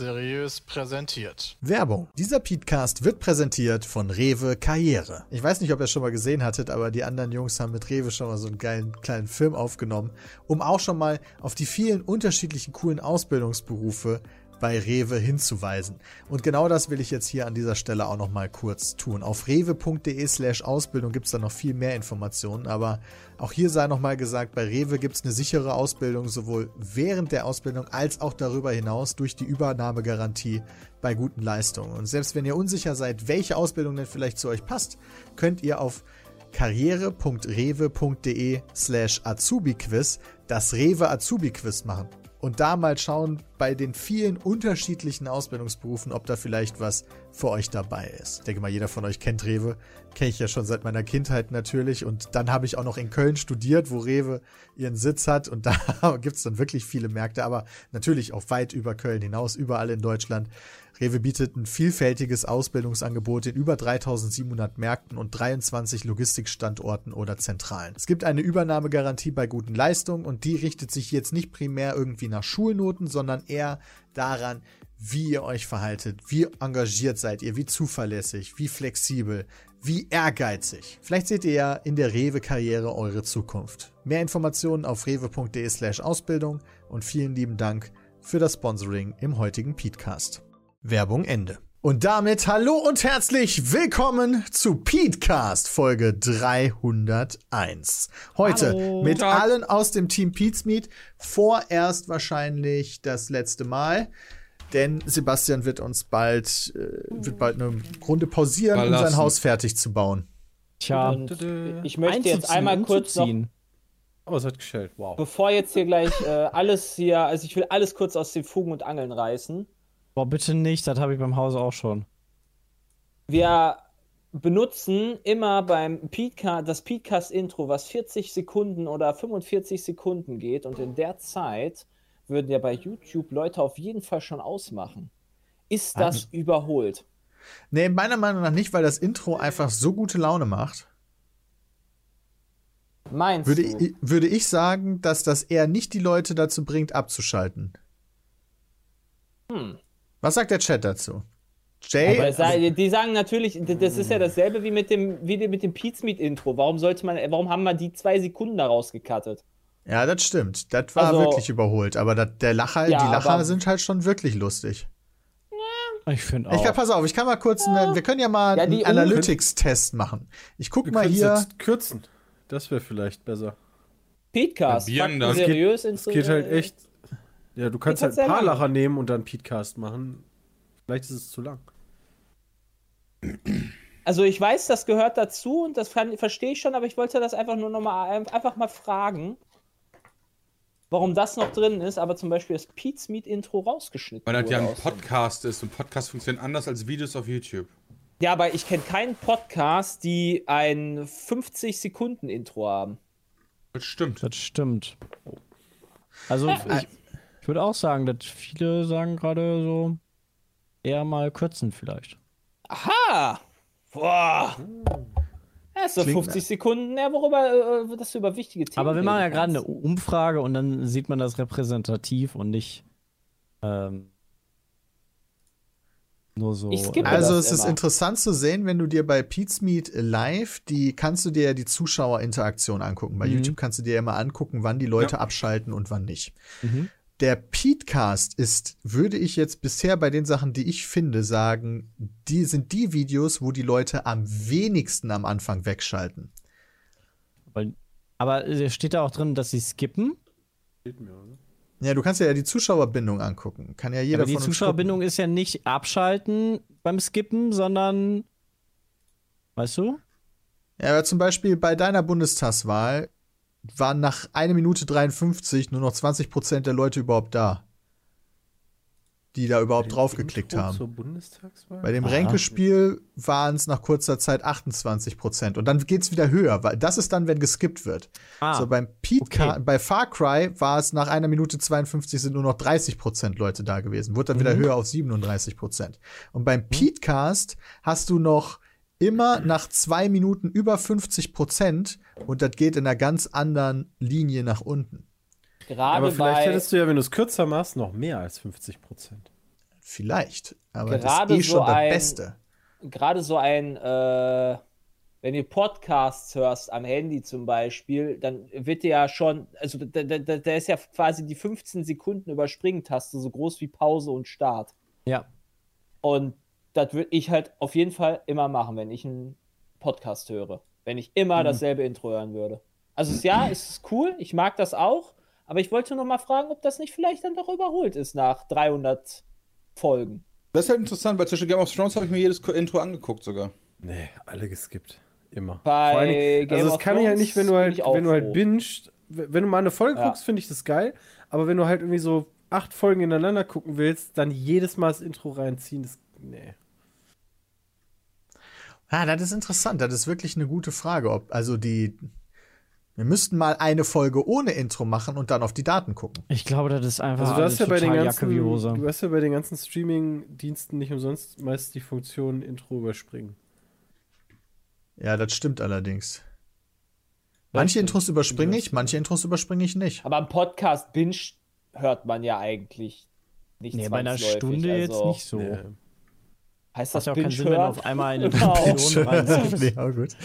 Seriös präsentiert. Werbung. Dieser Podcast wird präsentiert von Rewe Karriere. Ich weiß nicht, ob ihr es schon mal gesehen hattet, aber die anderen Jungs haben mit Rewe schon mal so einen geilen kleinen Film aufgenommen, um auch schon mal auf die vielen unterschiedlichen coolen Ausbildungsberufe bei Rewe hinzuweisen. Und genau das will ich jetzt hier an dieser Stelle auch noch mal kurz tun. Auf rewe.de slash Ausbildung gibt es da noch viel mehr Informationen, aber auch hier sei noch mal gesagt, bei Rewe gibt es eine sichere Ausbildung, sowohl während der Ausbildung als auch darüber hinaus durch die Übernahmegarantie bei guten Leistungen. Und selbst wenn ihr unsicher seid, welche Ausbildung denn vielleicht zu euch passt, könnt ihr auf karriere.rewe.de slash Azubi-Quiz das Rewe Azubi-Quiz machen und da mal schauen bei den vielen unterschiedlichen Ausbildungsberufen, ob da vielleicht was für euch dabei ist. Ich denke mal, jeder von euch kennt Rewe. Kenne ich ja schon seit meiner Kindheit natürlich. Und dann habe ich auch noch in Köln studiert, wo Rewe ihren Sitz hat. Und da gibt es dann wirklich viele Märkte, aber natürlich auch weit über Köln hinaus, überall in Deutschland. Rewe bietet ein vielfältiges Ausbildungsangebot in über 3700 Märkten und 23 Logistikstandorten oder Zentralen. Es gibt eine Übernahmegarantie bei guten Leistungen und die richtet sich jetzt nicht primär irgendwie nach Schulnoten, sondern eher daran, wie ihr euch verhaltet, wie engagiert seid ihr, wie zuverlässig, wie flexibel, wie ehrgeizig. Vielleicht seht ihr ja in der Rewe-Karriere eure Zukunft. Mehr Informationen auf rewe.de slash Ausbildung und vielen lieben Dank für das Sponsoring im heutigen Petecast. Werbung Ende. Und damit hallo und herzlich willkommen zu Petecast Folge 301. Heute hallo. mit Tag. allen aus dem Team Petsmeet. Vorerst wahrscheinlich das letzte Mal. Denn Sebastian wird uns bald, äh, wird bald eine Runde pausieren, Verlassen. um sein Haus fertig zu bauen. Tja, und ich möchte jetzt einmal kurz noch, Oh, es hat geschellt, wow. Bevor jetzt hier gleich äh, alles hier, also ich will alles kurz aus den Fugen und Angeln reißen. Boah, bitte nicht, das habe ich beim Haus auch schon. Wir benutzen immer beim Podcast, das Podcast-Intro, was 40 Sekunden oder 45 Sekunden geht und in der Zeit würden ja bei YouTube Leute auf jeden Fall schon ausmachen. Ist das ah. überholt? Nee, meiner Meinung nach nicht, weil das Intro einfach so gute Laune macht. Meinst würde du? Ich, würde ich sagen, dass das eher nicht die Leute dazu bringt, abzuschalten. Hm. Was sagt der Chat dazu? Jay? Aber die sagen natürlich, das ist ja dasselbe wie mit dem, wie mit dem Pizmeet-Intro. Warum sollte man, warum haben wir die zwei Sekunden daraus gecuttet? Ja, das stimmt. Das war also, wirklich überholt. Aber das, der Lacher, ja, die Lacher sind halt schon wirklich lustig. Ich finde auch. Ich kann, pass auf, ich kann mal kurz, eine, wir können ja mal ja, einen Analytics-Test machen. Ich guck wir mal hier. Jetzt kürzen. Das wäre vielleicht besser. Ja, Fakten seriös geht, Es geht halt echt ja, du kannst halt ein paar Lacher nehmen und dann Podcast machen. Vielleicht ist es zu lang. Also ich weiß, das gehört dazu und das verstehe ich schon, aber ich wollte das einfach nur noch mal einfach mal fragen, warum das noch drin ist, aber zum Beispiel das Pete's Meet Intro rausgeschnitten Weil das ja ein Podcast ist und Podcast funktionieren anders als Videos auf YouTube. Ja, aber ich kenne keinen Podcast, die ein 50 Sekunden Intro haben. Das stimmt. Das stimmt. Also ich würde auch sagen, dass viele sagen gerade so eher mal kürzen vielleicht. Aha! Boah! Ist so 50 Sekunden, ja, worüber, äh, das über wichtige Themen Aber wir machen ja gerade eine Umfrage und dann sieht man das repräsentativ und nicht ähm, nur so. Also es ist interessant zu sehen, wenn du dir bei Pete's Meet Live, die kannst du dir ja die Zuschauerinteraktion angucken. Bei mhm. YouTube kannst du dir ja mal angucken, wann die Leute ja. abschalten und wann nicht. Mhm der Petecast ist, würde ich jetzt bisher bei den Sachen, die ich finde, sagen, die sind die Videos, wo die Leute am wenigsten am Anfang wegschalten. Aber steht da auch drin, dass sie skippen? Steht mir, oder? Ja, du kannst ja die Zuschauerbindung angucken. Kann ja jeder Aber die Zuschauerbindung ist ja nicht abschalten beim Skippen, sondern weißt du? Ja, aber zum Beispiel bei deiner Bundestagswahl waren nach 1 Minute 53 nur noch 20 Prozent der Leute überhaupt da. Die da überhaupt draufgeklickt haben. Bei dem Ränkespiel waren es nach kurzer Zeit 28 Prozent. Und dann geht es wieder höher, weil das ist dann, wenn geskippt wird. Ah, so beim Pete okay. bei Far Cry war es nach einer Minute 52 sind nur noch 30 Prozent Leute da gewesen. Wurde dann mhm. wieder höher auf 37 Prozent. Und beim mhm. Petecast hast du noch immer nach zwei Minuten über 50 Prozent und das geht in einer ganz anderen Linie nach unten. Gerade Aber vielleicht hättest du ja, wenn du es kürzer machst, noch mehr als 50 Prozent. Vielleicht. Aber Gerade das ist eh so schon das ein- Beste. gerade so ein, äh, wenn du Podcasts hörst am Handy zum Beispiel, dann wird dir ja schon, also da, da, da da ist ja quasi die 15 Sekunden Überspringen-Taste so groß wie Pause und Start. Ja. Und das würde ich halt auf jeden Fall immer machen, wenn ich einen Podcast höre. Wenn ich immer dasselbe Intro hören würde. Also es- ja, es ist cool, ich mag das auch, aber ich wollte nur mal fragen, ob das nicht vielleicht dann doch überholt ist nach 300 Folgen. Das ist halt interessant, weil zwischen Game of Thrones habe ich mir jedes Intro angeguckt sogar. Nee, alle geskippt. Immer. Bei Vor allen Dingen- Game also das of kann ich halt Thrones nicht, wenn du halt, wenn du halt w- wenn du mal eine Folge Ja. guckst, finde ich das geil. Aber wenn du halt irgendwie so acht Folgen ineinander gucken willst, dann jedes Mal das Intro reinziehen, das. Nee. Ah, das ist interessant. Das ist wirklich eine gute Frage. Ob, also die. Wir müssten mal eine Folge ohne Intro machen und dann auf die Daten gucken. Ich glaube, das ist einfach Also du hast ja bei den ganzen, Jacke wie Hose. du hast ja bei den ganzen Streaming-Diensten nicht umsonst meist die Funktion Intro überspringen. Ja, das stimmt allerdings. Manche Intros überspringe ich, manche Intros überspringe ich nicht. Aber im Podcast Binge hört man ja eigentlich nicht Nee, bei einer Stunde jetzt also, nicht so. Nee. Heißt Macht das ja auch Binge keinen Sinn, wenn du auf einmal eine Genau. Reinziehst. nee, aber gut.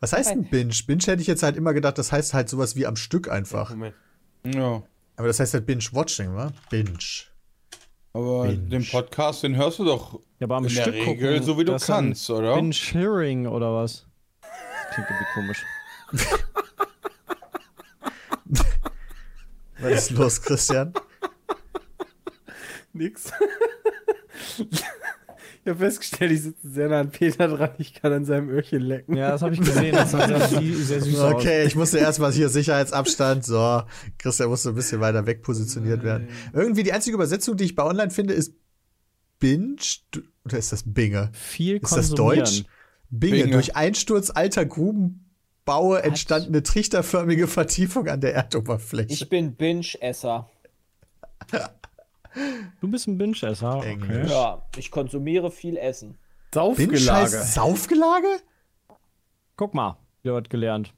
Was heißt ein Binge? Binge hätte ich jetzt halt immer gedacht, das heißt halt sowas wie am Stück einfach. Moment. Ja. Aber das heißt halt Binge-Watching, wa? Binge. Aber Binge. den Podcast, den hörst du doch Ja, aber am in der Stück Regel gucken, so wie du kannst, oder? Binge-Hearing oder was? Das klingt irgendwie komisch. Was ist los, Christian? Nix. Ich habe festgestellt, ich sitze sehr nah an Peter dran, ich kann an seinem Öhrchen lecken. Ja, das habe ich gesehen. Das sah sehr, sehr süß aus. Okay, ich musste erstmal hier Sicherheitsabstand. So, Christian musste ein bisschen weiter weg positioniert werden. Irgendwie die einzige Übersetzung, die ich bei online finde, ist Binge. Oder ist das Binge? Viel Ist das. Deutsch? Binge. Binge. Durch Einsturz alter Grubenbaue entstandene trichterförmige Vertiefung an der Erdoberfläche. Ich bin Binge-Esser. Du bist ein Binge-Esser. Okay. Ja, ich konsumiere viel Essen. Saufgelage. heißt Saufgelage? Guck mal, wieder was gelernt.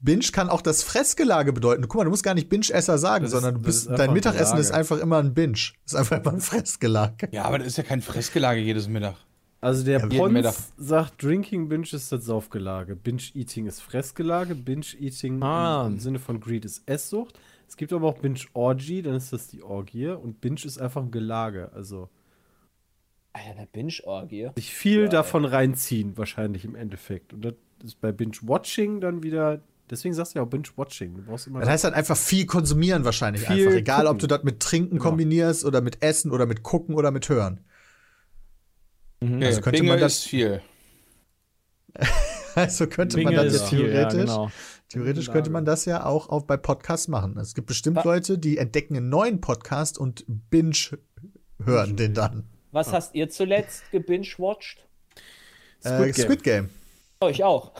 Binge kann auch das Fressgelage bedeuten. Guck mal, du musst gar nicht Binge-Esser sagen, Das sondern bist, ist dein ein Mittagessen ist einfach immer ein Binge. Ist einfach immer ein Fressgelage. Ja, aber das ist ja kein Fressgelage jedes Mittag. Also der Mittag. Pons sagt, Drinking Binge ist das Saufgelage. Binge-Eating ist Fressgelage. Binge-Eating Ah. im Sinne von Greed ist Esssucht. Es gibt aber auch Binge-Orgy, dann ist das die Orgie. Und Binge ist einfach ein Gelage. Also Alter, eine Binge-Orgie. sich viel davon reinziehen, wahrscheinlich im Endeffekt. Und das ist bei Binge-Watching dann wieder. Deswegen sagst du ja auch Binge-Watching. Du brauchst immer. Das heißt halt einfach viel konsumieren wahrscheinlich Viel einfach. Egal, ob gucken. du das mit Trinken Genau. kombinierst oder mit Essen oder mit Gucken oder mit Hören. Okay, Also könnte Binge man das- ist viel. Also könnte man Binge das ist jetzt viel, ja, theoretisch, genau. Theoretisch könnte man das ja auch, auch bei Podcasts machen. Es gibt bestimmt Wa- Leute, die entdecken einen neuen Podcast und binge hören den dann. Was hast ihr zuletzt gebinge-watched? Squid, Squid äh, Game. Squid Game. Oh, ich auch.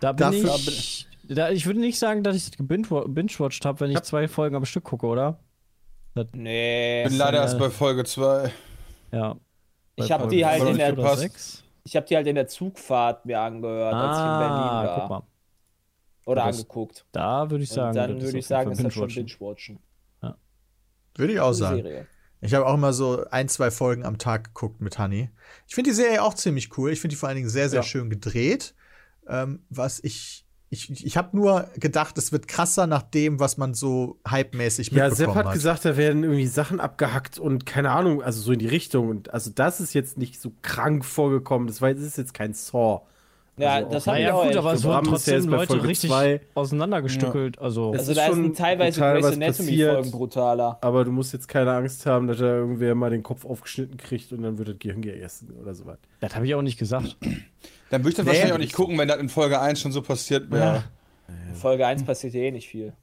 Da bin Dafür- ich. Da, ich würde nicht sagen, dass ich das gebinge- binge-watched habe, wenn ich zwei Folgen am Stück gucke, oder? Nee. Ich bin leider äh, erst bei Folge 2. Ja. Ich habe die halt in der, ich habe die halt in der Zugfahrt mir angehört, als ich in Berlin Ah, war. guck mal. Oder Das- angeguckt. Da würde ich Und sagen, dann das würde ist ich sagen, ist das schon Binge-watchen. Binge-Watchen. Würde ich auch sagen. Serie. Ich habe auch immer so ein, zwei Folgen am Tag geguckt mit Honey. Ich finde die Serie auch ziemlich cool. Ich finde die vor allen Dingen sehr, sehr Ja. schön gedreht. Ähm, was ich. Ich, ich habe nur gedacht, es wird krasser nach dem, was man so hypemäßig Ja, mitbekommen Sepp hat, hat. gesagt, da werden irgendwie Sachen abgehackt und keine Ahnung, also so in die Richtung. Und also das ist jetzt nicht so krank vorgekommen. Das, war, das ist jetzt kein Saw. Ja, Also das auch- habe ich Naja, auch gut, aber es wurden ja trotzdem Leute richtig zwei. auseinandergestückelt. Also, Es Also ist da ist teilweise Grey's was Anatomy passiert. Folgen brutaler. Aber du musst jetzt keine Angst haben, dass da irgendwer mal den Kopf aufgeschnitten kriegt und dann wird das Gehirn gegessen oder sowas. das habe ich auch nicht gesagt. Dann würde ich das Nee, wahrscheinlich auch nicht gucken, wenn das in Folge 1 schon so passiert wäre. In Folge 1 passiert ja eh nicht viel.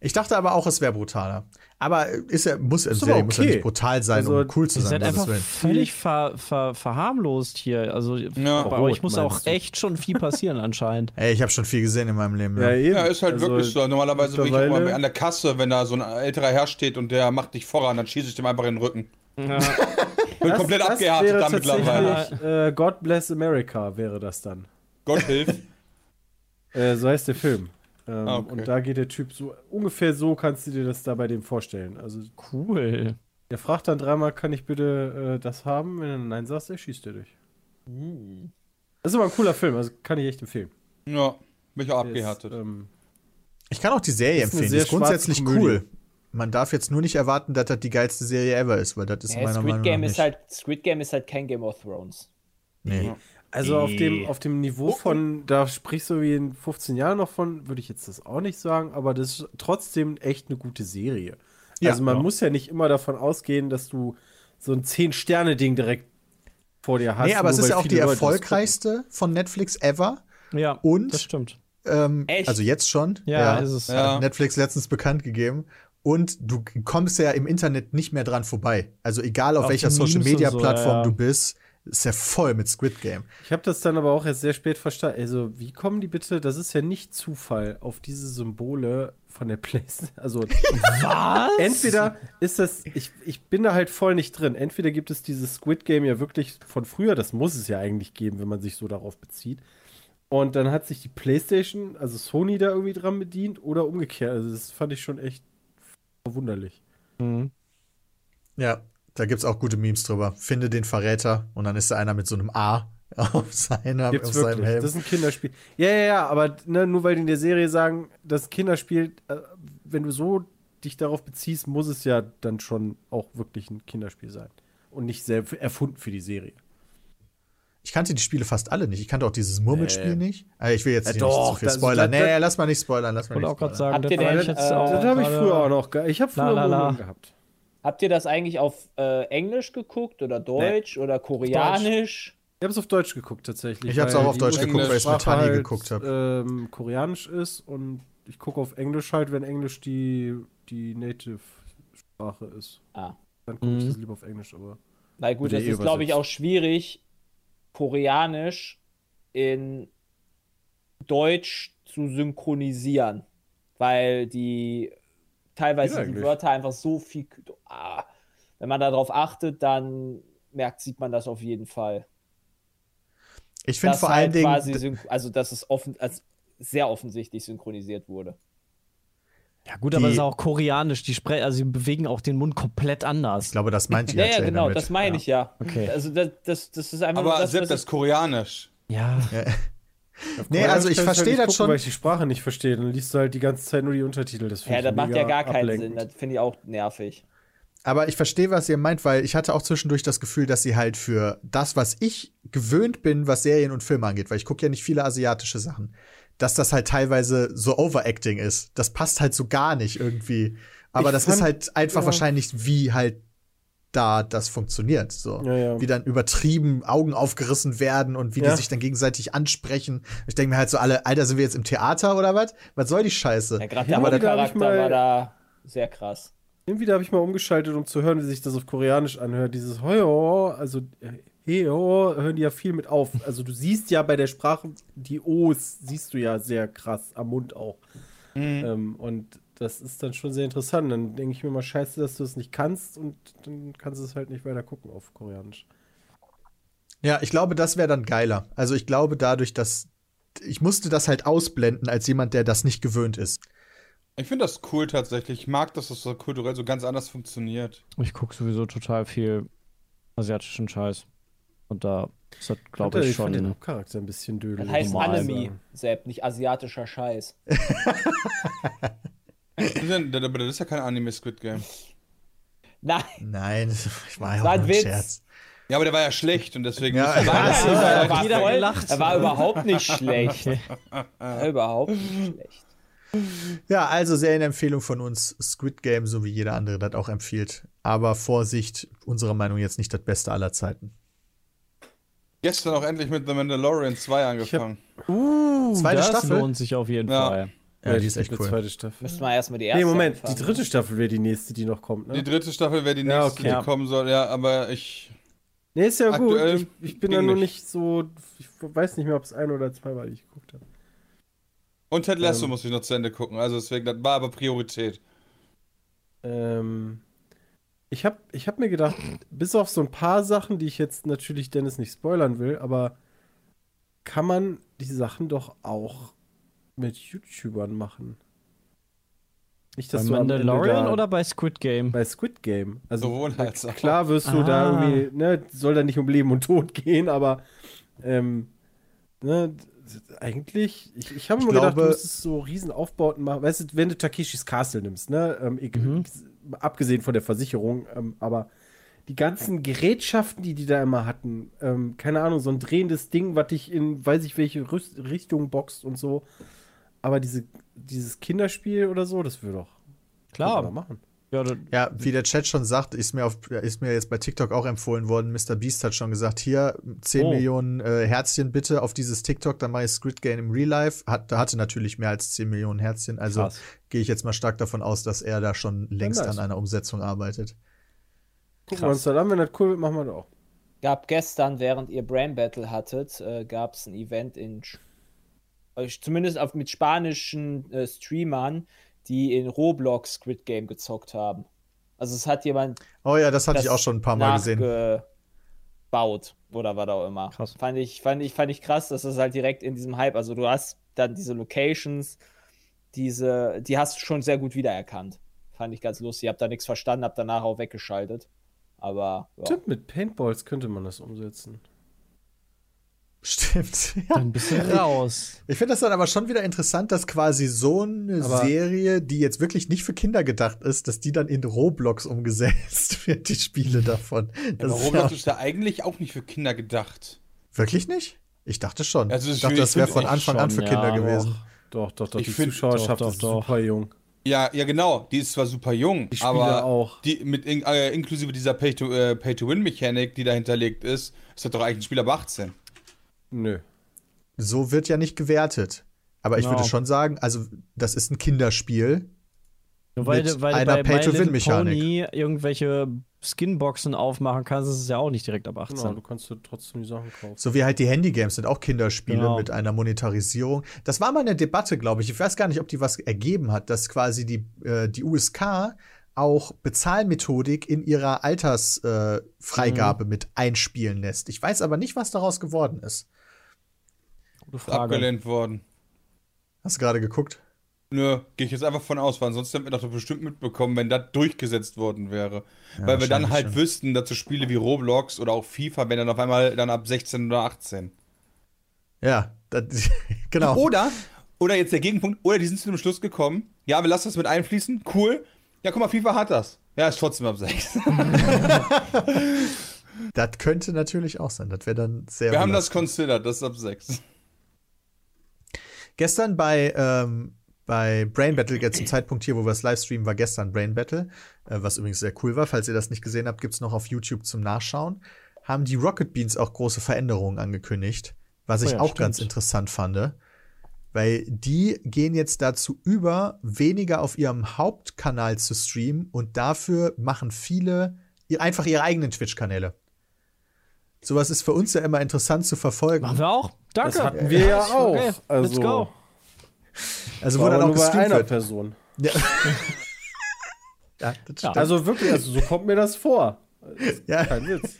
Ich dachte aber auch, es wäre brutaler. Aber ist ja, muss, Ist Serie aber muss ja okay. nicht brutal sein, Also, um cool zu Ihr sein. seid einfach Willen. völlig ver, ver, verharmlost hier. Also Ja. bei Rot, euch muss auch du? echt schon viel passieren anscheinend. Ey, ich habe schon viel gesehen in meinem Leben. Ja. eben. Ja, ist halt Also, wirklich so. Normalerweise bin ich mal an der Kasse, wenn da so ein älterer Herr steht und der macht dich voran, dann schieße ich dem einfach in den Rücken. Bin komplett das abgehärtet da mittlerweile. Äh, God Bless America wäre das dann. Gott hilf. Äh, so heißt der Film. Ähm, Ah, okay. Und da geht der Typ so, ungefähr so kannst du dir das da bei dem vorstellen. Also Cool. der fragt dann dreimal, kann ich bitte äh, das haben? Wenn er Nein sagst, er schießt er dich. Hm. Das ist aber ein cooler Film, also kann ich echt empfehlen. Ja, bin ich auch ist, abgehärtet. ähm, Ich kann auch die Serie Das ist empfehlen. Die sehr ist grundsätzlich cool. Man darf jetzt nur nicht erwarten, dass das die geilste Serie ever ist, weil das ist Ja, meiner Squid Meinung Game nach ist nicht. halt Squid Game ist halt kein Game of Thrones. nee. Also auf dem, auf dem Niveau von, da sprichst du wie in 15 Jahren noch von, würde ich jetzt das auch nicht sagen, aber das ist trotzdem echt eine gute Serie. Ja. also man muss ja nicht immer davon ausgehen, dass du so ein 10-Sterne-Ding direkt vor dir hast. Nee, aber es ist ja auch die Leute erfolgreichste von Netflix ever. Ja, Und- das stimmt. Ähm, Echt? also jetzt schon. Ja, ist es. Ja. Hat Netflix letztens bekannt gegeben. Und du kommst ja im Internet nicht mehr dran vorbei. Also egal auf, Auf welcher die Social Memes Media und so, Plattform ja, ja. du bist, ist ja voll mit Squid Game. Ich habe das dann aber auch erst sehr spät verstanden. Also wie kommen die bitte, das ist ja nicht Zufall, auf diese Symbole von der Playstation. Also Was? entweder ist das, ich, ich bin da halt voll nicht drin. Entweder gibt es dieses Squid Game ja wirklich von früher, das muss es ja eigentlich geben, wenn man sich so darauf bezieht. Und dann hat sich die PlayStation, also Sony, da irgendwie dran bedient oder umgekehrt. Also das fand ich schon echt verwunderlich. Mhm. Ja, da gibt's auch gute Memes drüber. Finde den Verräter und dann ist da einer mit so einem A auf, seiner, Gibt's auf seinem. Helm. Das ist ein Kinderspiel. Ja, ja, ja, aber ne, nur weil die in der Serie sagen, das Kinderspiel, äh, wenn du so dich darauf beziehst, muss es ja dann schon auch wirklich ein Kinderspiel sein. Und nicht selbst erfunden für die Serie. Ich kannte die Spiele fast alle nicht. Ich kannte auch dieses Murmelspiel Nee. nicht. Also ich will jetzt Ja, nicht doch, zu viel das- spoilern. das- nee, das- lass mal nicht spoilern. Lass Ich mal wollte nicht auch gerade spoilern. sagen, das äh, auch Das habe ich früher auch noch. Ich habe früher La, la, la. Murmeln gehabt. Habt ihr das eigentlich auf äh, Englisch geguckt oder Deutsch oder Koreanisch? Ich habe es auf Deutsch geguckt tatsächlich. Ich hab's weil auch auf Deutsch geguckt, weil ich's mit Sprache Honey halt, geguckt hab. Ähm, Koreanisch ist und ich gucke auf Englisch halt, wenn Englisch die, die Native-Sprache ist. Ah. Dann gucke ich Mhm. das lieber auf Englisch, aber. Na gut, das eh ist, glaube ich, auch schwierig, Koreanisch in Deutsch zu synchronisieren, weil die teilweise die. Wörter einfach so viel. Ah, wenn man darauf achtet, dann merkt, sieht man das auf jeden Fall. Ich finde vor halt allen quasi Dingen. synch- also dass es offen, als sehr offensichtlich synchronisiert wurde. Ja, gut, aber es ist auch koreanisch. Die sprechen, also sie bewegen auch den Mund komplett anders. Ich glaube, das meint Ja, ja, Jane genau, damit. das meine ich ja. Okay. Also das, das, das ist einfach nur Aber das, Sepp, das ist koreanisch. Ja. Nee, also ich verstehe halt das nicht schon. Weil ich die Sprache nicht verstehe. Dann liest du halt die ganze Zeit nur die Untertitel. Das Ja, ich das macht ja gar keinen ablenkend. Sinn. Das finde ich auch nervig. Aber ich verstehe, was ihr meint, weil ich hatte auch zwischendurch das Gefühl, dass sie halt für das, was ich gewöhnt bin, was Serien und Filme angeht, weil ich gucke ja nicht viele asiatische Sachen, dass das halt teilweise so Overacting ist. Das passt halt so gar nicht irgendwie. Aber Ich das fand- ist halt einfach ja. wahrscheinlich, wie halt da das funktioniert. So. Ja, ja. Wie dann übertrieben Augen aufgerissen werden und wie Ja. die sich dann gegenseitig ansprechen. Ich denke mir halt so alle, Alter, sind wir jetzt im Theater oder was? Was soll die Scheiße? Ja, gerade der da Hauptcharakter mal- war da sehr krass. Irgendwie habe ich mal umgeschaltet, um zu hören, wie sich das auf Koreanisch anhört. Dieses Heyo, also äh, Heyo, hören die ja viel mit auf. Also du siehst ja bei der Sprache, die O's siehst du ja sehr krass am Mund auch. Ähm, und das ist dann schon sehr interessant. Dann denke ich mir mal, scheiße, dass du es nicht kannst und dann kannst du es halt nicht weiter gucken auf Koreanisch. Ja, ich glaube, das wäre dann geiler. Also ich glaube dadurch, dass ich musste das halt ausblenden als jemand, der das nicht gewöhnt ist. Ich finde das cool tatsächlich. Ich mag, dass das so kulturell so ganz anders funktioniert. Ich gucke sowieso total viel asiatischen Scheiß. Und da ist das, glaube ich, ich fand den schon. Hauptcharakter ein bisschen dödel. Das heißt Anime, Sepp, nicht asiatischer Scheiß. Das ist ja- Aber das ist ja kein Anime Squid Game. Nein, Nein, ich war ja War auch ein Witz. Scherz. Ja, aber der war ja schlecht und deswegen. Ja, das war, jeder voll, gelacht. er war überhaupt nicht schlecht. Er war überhaupt nicht schlecht. Ja, also Serienempfehlung von uns, Squid Game, so wie jeder andere das auch empfiehlt. Aber Vorsicht, unserer Meinung jetzt nicht das Beste aller Zeiten. Gestern auch endlich mit The Mandalorian 2 angefangen. Uh, Zweite das Staffel? lohnt sich auf jeden Ja. Fall. Ja, die ist echt cool. Zweite Staffel. Müssen wir erstmal die erste Nee, Moment, anfangen. die dritte Staffel wäre die nächste, die noch kommt, ne? Die dritte Staffel wäre die Ja, nächste, okay. die Ja. kommen soll. Ja, aber ich. Nee, ist ja gut. Ich, ich bin da nur nicht. nicht so. Ich weiß nicht mehr, ob es ein oder zwei war, die ich geguckt habe. Und Ted Lasso Ähm. muss ich noch zu Ende gucken. Also deswegen, das war aber Priorität. Ähm, ich habe ich hab mir gedacht, bis auf so ein paar Sachen, die ich jetzt natürlich Dennis nicht spoilern will, aber kann man die Sachen doch auch mit YouTubern machen. Nicht, Bei dass Ende Mandalorian da- oder bei Squid Game? bei Squid Game. Also Sowohl als auch. klar wirst du da Ah. irgendwie, ne, soll da nicht um Leben und Tod gehen, aber ähm, ne, eigentlich, ich, ich habe immer gedacht, du müsstest so Riesenaufbauten machen. Weißt du, wenn du Takeshis Castle nimmst, ne, ähm, ich, Mhm. abgesehen von der Versicherung, ähm, aber die ganzen Gerätschaften, die die da immer hatten, ähm, keine Ahnung, so ein drehendes Ding, was dich in weiß ich welche Rüst Richtung boxt und so. Aber diese, dieses Kinderspiel oder so, das würde doch Klar. machen. Ja, Ja, wie der Chat schon sagt, ist mir, auf, ist mir jetzt bei TikTok auch empfohlen worden. Mr. Beast hat schon gesagt, hier 10 Oh. Millionen äh, Herzchen bitte auf dieses TikTok, dann mache ich Squid Game im Real Life. Hat, hatte natürlich mehr als 10 Millionen Herzchen, also gehe ich jetzt mal stark davon aus, dass er da schon längst an einer Umsetzung arbeitet. Gucken wir uns das an, wenn das cool wird, machen wir das auch. Gab gestern, während ihr Brain Battle hattet, äh, gab es ein Event in, Sch- zumindest auf, mit spanischen äh, Streamern, die in Roblox Squid Game gezockt haben. Also es hat jemand Oh ja, das hatte das ich auch schon ein paar Mal gesehen. nachgebaut oder was auch immer. Krass. Fand ich, fand, ich, fand ich krass, dass das halt direkt in diesem Hype, also du hast dann diese Locations, diese, die hast du schon sehr gut wiedererkannt. Fand ich ganz lustig. Ich habe da nichts verstanden, habe danach auch weggeschaltet. Aber ja. Stimmt, mit Paintballs könnte man das umsetzen. Stimmt. Ja. Dann bist du raus. Ich finde das dann aber schon wieder interessant, dass quasi so eine Aber- Serie, die jetzt wirklich nicht für Kinder gedacht ist, dass die dann in Roblox umgesetzt wird, die Spiele davon. Das Aber ist Roblox ja ist ja eigentlich auch nicht für Kinder gedacht. wirklich nicht? Ich dachte schon. Also ich dachte, das wäre von Anfang an für schon, Kinder ja, gewesen. Doch, doch, doch. Ich die find- Zuschauerschaft doch, ist doch, doch. super jung. Ja, ja, genau. Die ist zwar super jung, Die aber auch. die mit in, äh, inklusive dieser Pay-to- äh, Pay-to-Win-Mechanik, die da hinterlegt ist, ist das doch eigentlich ein Spiel ab 18. Nö. So wird ja nicht gewertet. Aber ich würde schon sagen, also das ist ein Kinderspiel. Nur weil, Mit du- weil einer Pay-to-Win-Mechanik. Pony irgendwelche Skinboxen aufmachen kannst, ist es ja auch nicht direkt ab 18. Genau, du kannst trotzdem die Sachen kaufen. So wie halt die Handygames sind auch Kinderspiele Genau. mit einer Monetarisierung. Das war mal eine Debatte, glaube ich. Ich weiß gar nicht, ob die was ergeben hat, dass quasi die, äh, die USK auch Bezahlmethodik in ihrer Altersfreigabe äh, Mhm. mit einspielen lässt. Ich weiß aber nicht, was daraus geworden ist. Gute Frage. abgelehnt worden. Hast du gerade geguckt? Nö, gehe ich jetzt einfach von aus, weil ansonsten hätten wir doch bestimmt mitbekommen, wenn das durchgesetzt worden wäre. Ja, weil wir dann halt schon. wüssten, dass so Spiele wie Roblox oder auch FIFA, wenn dann auf einmal dann ab 16 oder 18. Ja, das, genau. Oder, oder jetzt der Gegenpunkt, oder die sind zu dem Schluss gekommen, ja, wir lassen das mit einfließen, cool. Ja, guck mal, FIFA hat das. Ja, ist trotzdem ab 6. Das könnte natürlich auch sein. Das wäre dann sehr. Wir haben das considered, das ist ab 6. Gestern bei, ähm, bei Brain Battle, jetzt zum Zeitpunkt hier, wo wir es livestreamen, war gestern Brain Battle, äh, was übrigens sehr cool war. Falls ihr das nicht gesehen habt, gibt's noch auf YouTube zum Nachschauen. Haben die Rocket Beans auch große Veränderungen angekündigt, was ich Oh ja, auch stimmt. ganz interessant fand. Weil die gehen jetzt dazu über, weniger auf ihrem Hauptkanal zu streamen und dafür machen viele einfach ihre eigenen Twitch-Kanäle. Sowas ist für uns ja immer interessant zu verfolgen. Machen wir auch. Danke. Das hatten wir ja auch. Okay, also, let's go. Also, wo aber dann auch nur bei einer wird. Person. Ja. ja, das stimmt. Also wirklich, also so kommt mir das vor. ja. Kein Witz.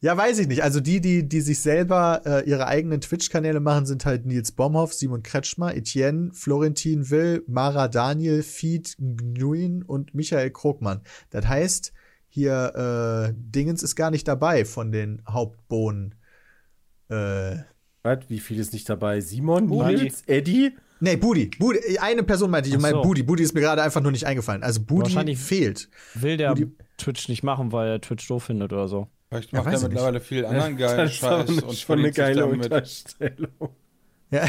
ja, weiß ich nicht. Also die, die, die sich selber äh, ihre eigenen Twitch-Kanäle machen, sind halt Nils Bomhoff, Simon Kretschmer, Etienne, Florentin Will, Mara Daniel, Fied Nguyen und Michael Krogmann. Das heißt, hier äh, Dingens ist gar nicht dabei von den Hauptbohnen. Äh, Was? Wie viel ist nicht dabei? Simon, Budi. Nils, Eddie? nee, Budi. Budi. Eine Person meinte ich. Ich meine so. Budi. Budi ist mir gerade einfach nur nicht eingefallen. Also Budi Wahrscheinlich- fehlt. Will der die- Twitch nicht machen, weil er Twitch doof findet oder so. Vielleicht Ja, macht weiß er mittlerweile viel anderen geilen Scheiß und schon eine geile damit. Unterstellung. Ja,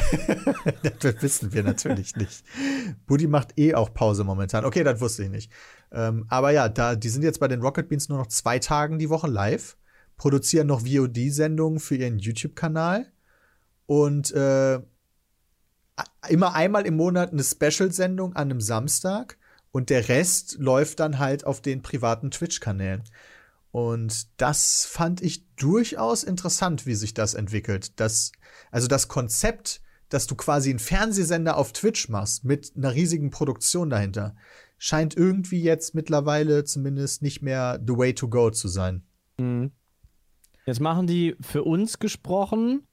das wissen wir natürlich nicht. Buddy macht eh auch Pause momentan. Okay, das wusste ich nicht. Ähm, aber ja, da, die sind jetzt bei den Rocket Beans nur noch zwei Tagen die Woche live, produzieren noch VOD-Sendungen für ihren YouTube-Kanal und äh, immer einmal im Monat eine Special-Sendung an einem Samstag und der Rest läuft dann halt auf den privaten Twitch-Kanälen. Und das fand ich durchaus interessant, wie sich das entwickelt. Das, also das Konzept, dass du quasi einen Fernsehsender auf Twitch machst mit einer riesigen Produktion dahinter, scheint irgendwie jetzt mittlerweile zumindest nicht mehr the way to go zu sein. Mhm. Jetzt machen die für uns gesprochen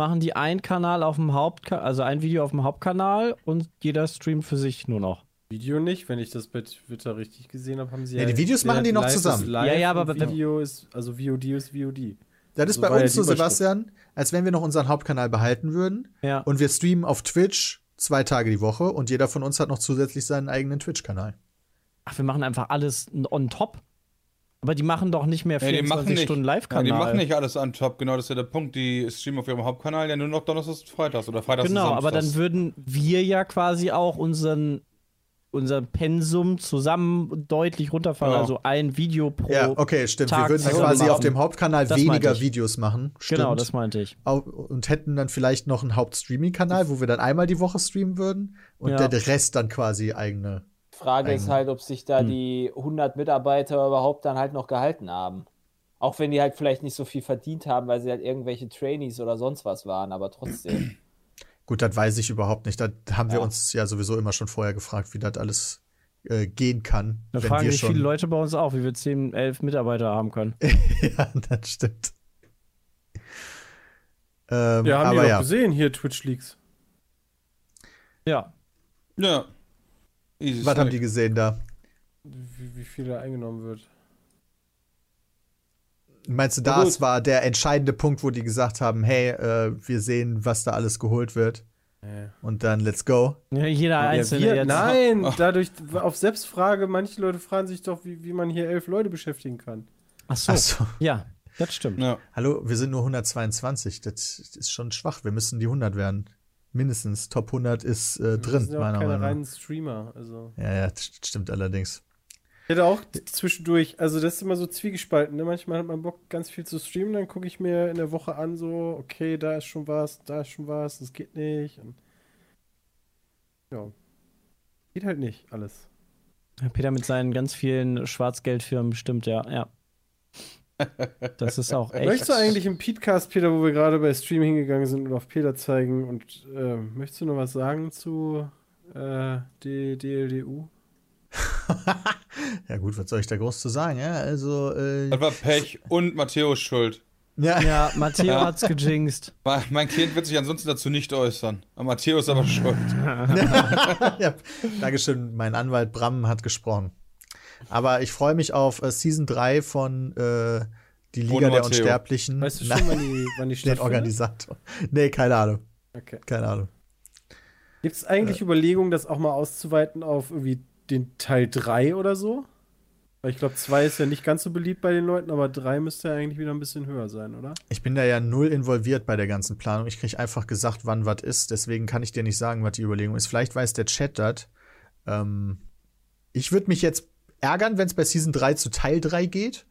machen die einen Kanal auf dem Hauptkanal, also ein Video auf dem Hauptkanal und jeder streamt für sich nur noch. Video nicht, wenn ich das bei Twitter richtig gesehen habe, haben sie Ja, die Videos machen die noch live ist zusammen. Live Ja, ja, aber Video ist, also VOD ist VOD. Das ist So bei ja uns so. Sebastian, als wenn wir noch unseren Hauptkanal behalten würden Ja. und wir streamen auf Twitch zwei Tage die Woche und jeder von uns hat noch zusätzlich seinen eigenen Twitch-Kanal. Ach, wir machen einfach alles on top. Aber die machen doch nicht mehr Ja, die 24 machen nicht. Stunden Ja, Live-Kanal. die machen nicht alles an top, genau, das ist ja der Punkt. Die streamen auf ihrem Hauptkanal ja nur noch Donnerstags und Freitags oder Freitags Genau, und aber dann würden wir ja quasi auch unseren unser Pensum zusammen deutlich runterfahren. Ja. Also ein Video pro. Ja, okay, stimmt. Tag wir würden dann quasi auf machen. dem Hauptkanal Das weniger. Videos machen. Stimmt. Genau, das meinte ich. Und hätten dann vielleicht noch einen Hauptstreaming-Kanal, wo wir dann einmal die Woche streamen würden und Ja. der Rest dann quasi eigene. Frage ist Eigen- halt, ob sich da Hm. die 100 Mitarbeiter überhaupt dann halt noch gehalten haben. Auch wenn die halt vielleicht nicht so viel verdient haben, weil sie halt irgendwelche Trainees oder sonst was waren, aber trotzdem. Gut, das weiß ich überhaupt nicht. Da haben wir Ja. uns ja sowieso immer schon vorher gefragt, wie das alles äh, gehen kann. Da wenn fragen wir sich schon viele Leute bei uns auch, wie wir 10, 11 Mitarbeiter haben können. ja, das stimmt. Ähm, Ja, haben aber die doch ja. gesehen, hier Twitch Leaks. Ja. Ja. Easy Was haben die gesehen da? Wie, wie viel da eingenommen wird. Meinst du, das gut. war der entscheidende Punkt, wo die gesagt haben, hey, äh, wir sehen, was da alles geholt wird Ja. und dann let's go. ja jeder Ja, Einzelne wir, jetzt. nein, dadurch, auf Selbstfrage, manche Leute fragen sich doch, wie, wie man hier elf Leute beschäftigen kann. Ach so. Achso. Ja, das stimmt. Ja. Hallo, wir sind nur 122. Das ist schon schwach. Wir müssen die 100 werden. Mindestens. Top 100 ist äh, Wir drin, sind ja auch meiner keine Meinung nach. reinen Streamer. Also. Ja, ja, das stimmt allerdings. Ich hätte auch zwischendurch, also das ist immer so zwiegespalten. Ne? Manchmal hat man Bock, ganz viel zu streamen, dann gucke ich mir in der Woche an, so, okay, da ist schon was, da ist schon was, das geht nicht. Und ja. Geht halt nicht alles. Peter mit seinen ganz vielen Schwarzgeldfirmen stimmt, ja. ja. Das ist auch echt. Möchtest du eigentlich im Podcast, Peter, wo wir gerade bei Stream hingegangen sind und auf Peter zeigen und äh, möchtest du noch was sagen zu äh, DLDU? Ja, gut, was soll ich da groß zu sagen? Ja, also, äh, Das war Pech und Matthäus Schuld. ja, Ja, Matteo hat's gejinxt. Mein mein Kind wird sich ansonsten dazu nicht äußern. Aber Matthäus ist aber schuld. ja. Dankeschön, mein Anwalt Bram hat gesprochen. Aber ich freue mich auf äh, Season 3 von äh, Die Liga Ohne der Matteo. Unsterblichen. Weißt du schon, wann die, wann die den? Organisator. Nee, keine Ahnung. Okay. Keine Ahnung. Gibt es eigentlich Überlegungen, das auch mal auszuweiten auf irgendwie den Teil 3 oder so? Weil ich glaube, 2 ist ja nicht ganz so beliebt bei den Leuten, aber 3 müsste ja eigentlich wieder ein bisschen höher sein, oder? Ich bin da ja null involviert bei der ganzen Planung. Ich kriege einfach gesagt, wann was ist. Deswegen kann ich dir nicht sagen, was die Überlegung ist. Vielleicht weiß der Chat das. Ähm, ich würde mich jetzt ärgern, wenn es bei Season 3 zu Teil 3 geht.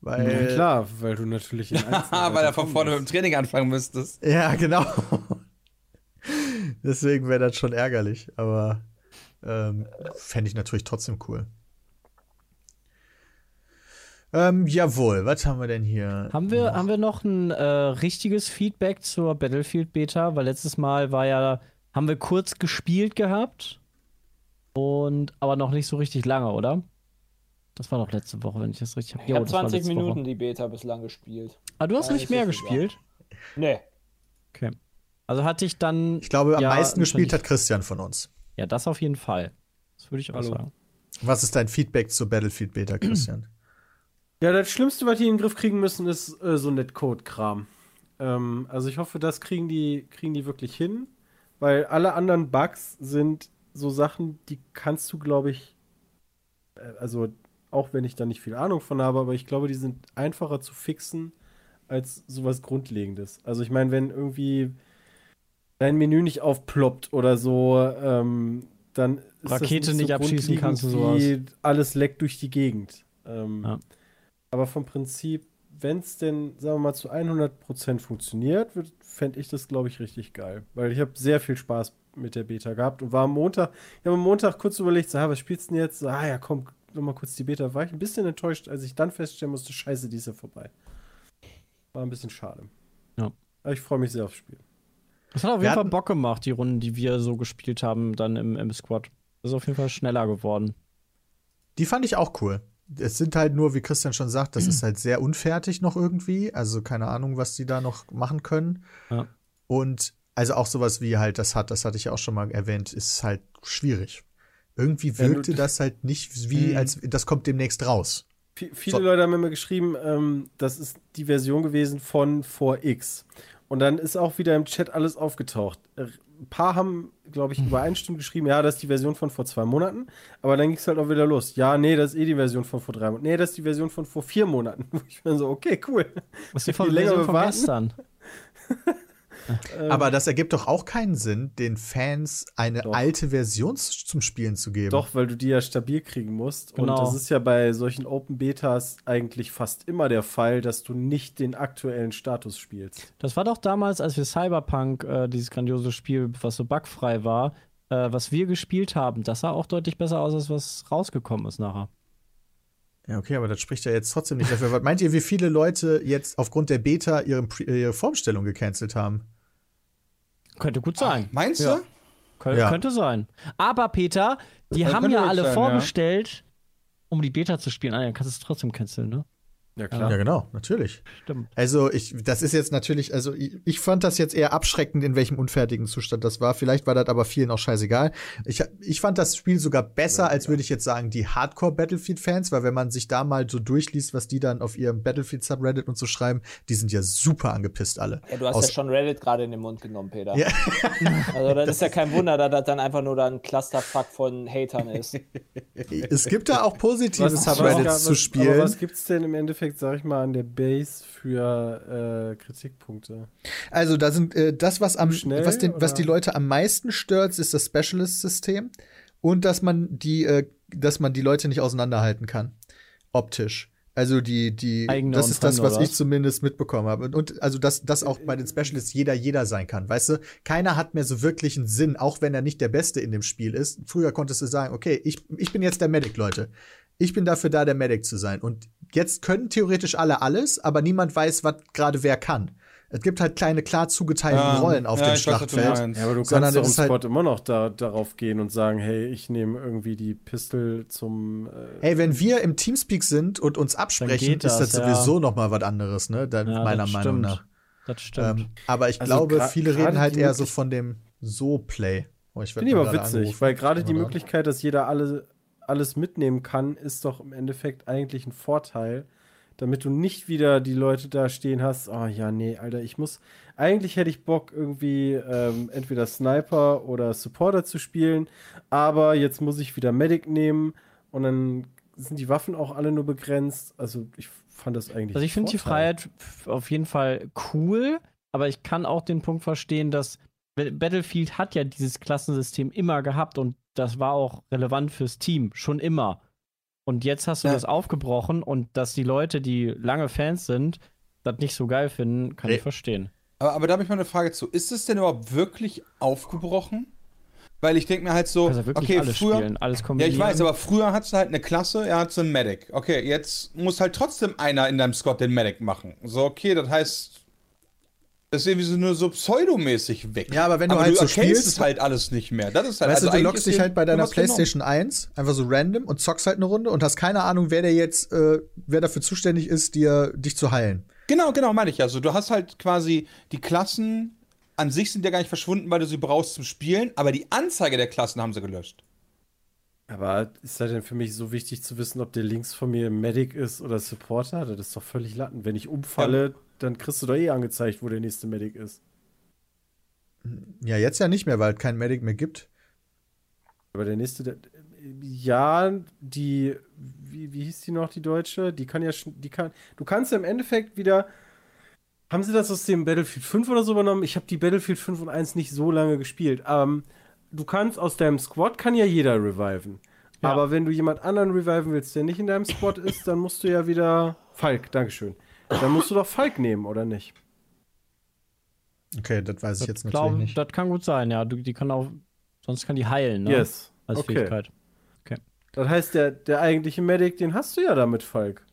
Weil, ja, klar, weil du natürlich in Weil er von vorne mit dem. Training anfangen müsstest. Ja, genau. Deswegen wäre das schon ärgerlich. Aber ähm, fände ich natürlich trotzdem cool. Ähm, jawohl, was haben wir denn hier? Haben wir, haben wir noch ein äh, richtiges Feedback zur Battlefield Beta? Weil letztes Mal war ja, haben wir kurz gespielt gehabt. Und aber noch nicht so richtig lange, oder? Das war doch letzte Woche, wenn ich das richtig habe. Ich habe 20 Minuten die Beta bislang gespielt. Ah, du hast Ja, nicht mehr gespielt? Nee. Okay. Also hatte ich dann. Ich glaube, am Ja, meisten gespielt hat Christian von uns. Ja, das auf jeden Fall. Das würde ich auch Hallo. sagen. Was ist dein Feedback zur Battlefield Beta, Christian? Ja, das Schlimmste, was die in den Griff kriegen müssen, ist äh, so Netcode-Kram. Ähm, also ich hoffe, das kriegen die, kriegen die wirklich hin, weil alle anderen Bugs sind so Sachen, die kannst du, glaube ich, äh, also auch wenn ich da nicht viel Ahnung von habe, aber ich glaube, die sind einfacher zu fixen als sowas Grundlegendes. Also ich meine, wenn irgendwie dein Menü nicht aufploppt oder so, ähm, dann ist das Rakete nicht abschießen kannst grundlegend wie Alles leckt durch die Gegend. Ähm, Ja. aber vom Prinzip, wenn es denn, sagen wir mal, zu 100% funktioniert, fände ich das, glaube ich, richtig geil. Weil ich habe sehr viel Spaß mit der Beta gehabt und war am Montag, ich habe am Montag kurz überlegt, so, ah, was spielst du denn jetzt? So, ah ja, komm, noch mal kurz die Beta. War ich ein bisschen enttäuscht, als ich dann feststellen musste, scheiße, die ist ja vorbei. War ein bisschen schade. Ja. Aber ich freue mich sehr aufs Spiel. Das hat auf Wir jeden Fall Bock gemacht, die Runden, die wir so gespielt haben, dann im, im Squad. Das ist auf jeden Fall schneller geworden. Die fand ich auch cool. Es sind halt nur, wie Christian schon sagt, das ist halt sehr unfertig noch irgendwie. Also keine Ahnung, was die da noch machen können. Ja. Und also auch sowas wie halt das hat, das hatte ich ja auch schon mal erwähnt, ist halt schwierig. Irgendwie wirkte das halt nicht wie, Mhm. als das kommt demnächst raus. V viele So. Leute haben mir geschrieben, ähm, das ist die Version gewesen von 4X. Und dann ist auch wieder im Chat alles aufgetaucht. Äh, Ein paar haben, glaube ich, übereinstimmend geschrieben, ja, das ist die Version von vor zwei Monaten. Aber dann ging es halt auch wieder los. Ja, nee, das ist eh die Version von vor drei Monaten. Nee, das ist die Version von vor vier Monaten. Wo ich mir so, okay, cool. Was ist die länger Version von gestern? Ähm, Aber das ergibt doch auch keinen Sinn, den Fans eine Doch. alte Version zum Spielen zu geben. Doch, weil du die ja stabil kriegen musst. Genau. Und das ist ja bei solchen Open Betas eigentlich fast immer der Fall, dass du nicht den aktuellen Status spielst. Das war doch damals, als wir Cyberpunk, äh, dieses grandiose Spiel, was so bugfrei war, äh, was wir gespielt haben. Das sah auch deutlich besser aus, als was rausgekommen ist nachher. Ja, okay, aber das spricht ja jetzt trotzdem nicht dafür. Was meint ihr, wie viele Leute jetzt aufgrund der Beta ihre, ihre Formstellung gecancelt haben? Könnte gut sein. Meinst Ja. du? Kön Ja. Könnte sein. Aber Peter, die Das haben ja alle sein, vorbestellt, um die Beta zu spielen. Ah, dann kannst du es trotzdem canceln, ne? Ja, Ja, genau, natürlich. Stimmt. Also, ich, das ist jetzt natürlich, also ich, ich fand das jetzt eher abschreckend, in welchem unfertigen Zustand das war. Vielleicht war das aber vielen auch scheißegal. Ich, ich fand das Spiel sogar besser, als würde ich jetzt sagen, die Hardcore-Battlefield-Fans, weil wenn man sich da mal so durchliest, was die dann auf ihrem Battlefield-Subreddit und so schreiben, die sind ja super angepisst alle. Ja, du hast Aus- ja schon Reddit gerade in den Mund genommen, Peter. Ja. Also das ist ja kein Wunder, dass das dann einfach nur dann ein Clusterfuck von Hatern ist. Es gibt da auch positive Subreddits zu spielen. Aber was gibt's denn im Endeffekt, sag ich mal, an der Base für äh, Kritikpunkte? Also, da sind äh, das, was am Schnell, was, den, was die Leute am meisten stört, ist das Specialist-System und dass man die, äh, dass man die Leute nicht auseinanderhalten kann. Optisch. Also die, die, Eigene das ist das, was ich zumindest mitbekommen habe. Und, und also, dass, dass auch bei den Specialists jeder jeder sein kann. Weißt du, keiner hat mehr so wirklich einen Sinn, auch wenn er nicht der Beste in dem Spiel ist. Früher konntest du sagen, okay, ich, ich bin jetzt der Medic, Leute. Ich bin dafür da, der Medic zu sein. Und jetzt können theoretisch alle alles, aber niemand weiß, was gerade wer kann. Es gibt halt kleine, klar zugeteilten Ähm, Rollen auf ja, dem ich weiß, was du Schlachtfeld. Ja, aber du Sondern kannst doch es im ist halt- immer noch da, darauf gehen und sagen, hey, ich nehme irgendwie die Pistol zum. Äh, Hey, wenn wir im Teamspeak sind und uns absprechen, geht ist das das, ja. sowieso noch mal was anderes, ne? Dann, Ja, meiner das Meinung stimmt. nach. Das stimmt. Ähm, aber ich Also glaube, viele reden halt eher so von dem So-Play. Oh, ich Finde ich aber witzig, weil gerade die. Möglichkeit, dass jeder alle, alles mitnehmen kann, ist doch im Endeffekt eigentlich ein Vorteil, damit du nicht wieder die Leute da stehen hast, oh ja, nee, Alter, ich muss, eigentlich hätte ich Bock irgendwie ähm, entweder Sniper oder Supporter zu spielen, aber jetzt muss ich wieder Medic nehmen und dann sind die Waffen auch alle nur begrenzt, also ich fand das eigentlich Also ich finde die. Freiheit auf jeden Fall cool, aber ich kann auch den Punkt verstehen, dass Battlefield hat ja dieses Klassensystem immer gehabt und das war auch relevant fürs Team, schon immer. Und jetzt hast du Ja. das aufgebrochen und dass die Leute, die lange Fans sind, das nicht so geil finden, kann Nee. ich verstehen. Aber, aber da habe ich mal eine Frage zu. Ist es denn überhaupt wirklich aufgebrochen? Weil ich denke mir halt so, Also okay, alles früher. spielen, alles Ja, ich weiß, aber früher hattest du halt eine Klasse, er hat so einen Medic. Okay, jetzt muss halt trotzdem einer in deinem Squad den Medic machen. So, okay, das heißt, das ist irgendwie so nur so pseudomäßig weg. Ja, aber wenn du aber halt du so spielst- es halt alles nicht mehr. Das ist halt Weißt also du, du loggst ist dich halt bei deiner genommen. PlayStation 1 einfach so random und zockst halt eine Runde und hast keine Ahnung, wer der jetzt, äh, wer dafür zuständig ist, dir dich zu heilen. Genau, genau, meine ich. Also, du hast halt quasi die Klassen an sich sind ja gar nicht verschwunden, weil du sie brauchst zum Spielen, aber die Anzeige der Klassen haben sie gelöscht. Aber ist das denn für mich so wichtig zu wissen, ob der links von mir Medic ist oder Supporter? Das ist doch völlig latten. Wenn ich umfalle, dann kriegst du doch eh angezeigt, wo der nächste Medic ist. Ja, jetzt ja nicht mehr, weil es keinen Medic mehr gibt. Aber der nächste, der, ja, die, wie, wie hieß die noch, die Deutsche? Die kann ja, die kann, du kannst ja im Endeffekt wieder, haben sie das aus dem Battlefield 5 oder so übernommen? Ich habe die Battlefield 5 und 1 nicht so lange gespielt. Ähm, du kannst aus deinem Squad, kann ja jeder reviven. Ja. Aber wenn du jemand anderen reviven willst, der nicht in deinem Squad ist, dann musst du ja wieder, Falk, Dankeschön. Dann musst du doch Falk nehmen, oder nicht? Okay, das weiß ich jetzt Ich natürlich glaube, nicht. das kann gut sein, ja. Die kann auch, sonst kann die heilen, ne? Yes. Als okay. Fähigkeit. Das heißt, der, der eigentliche Medic, den hast du ja damit, Falk.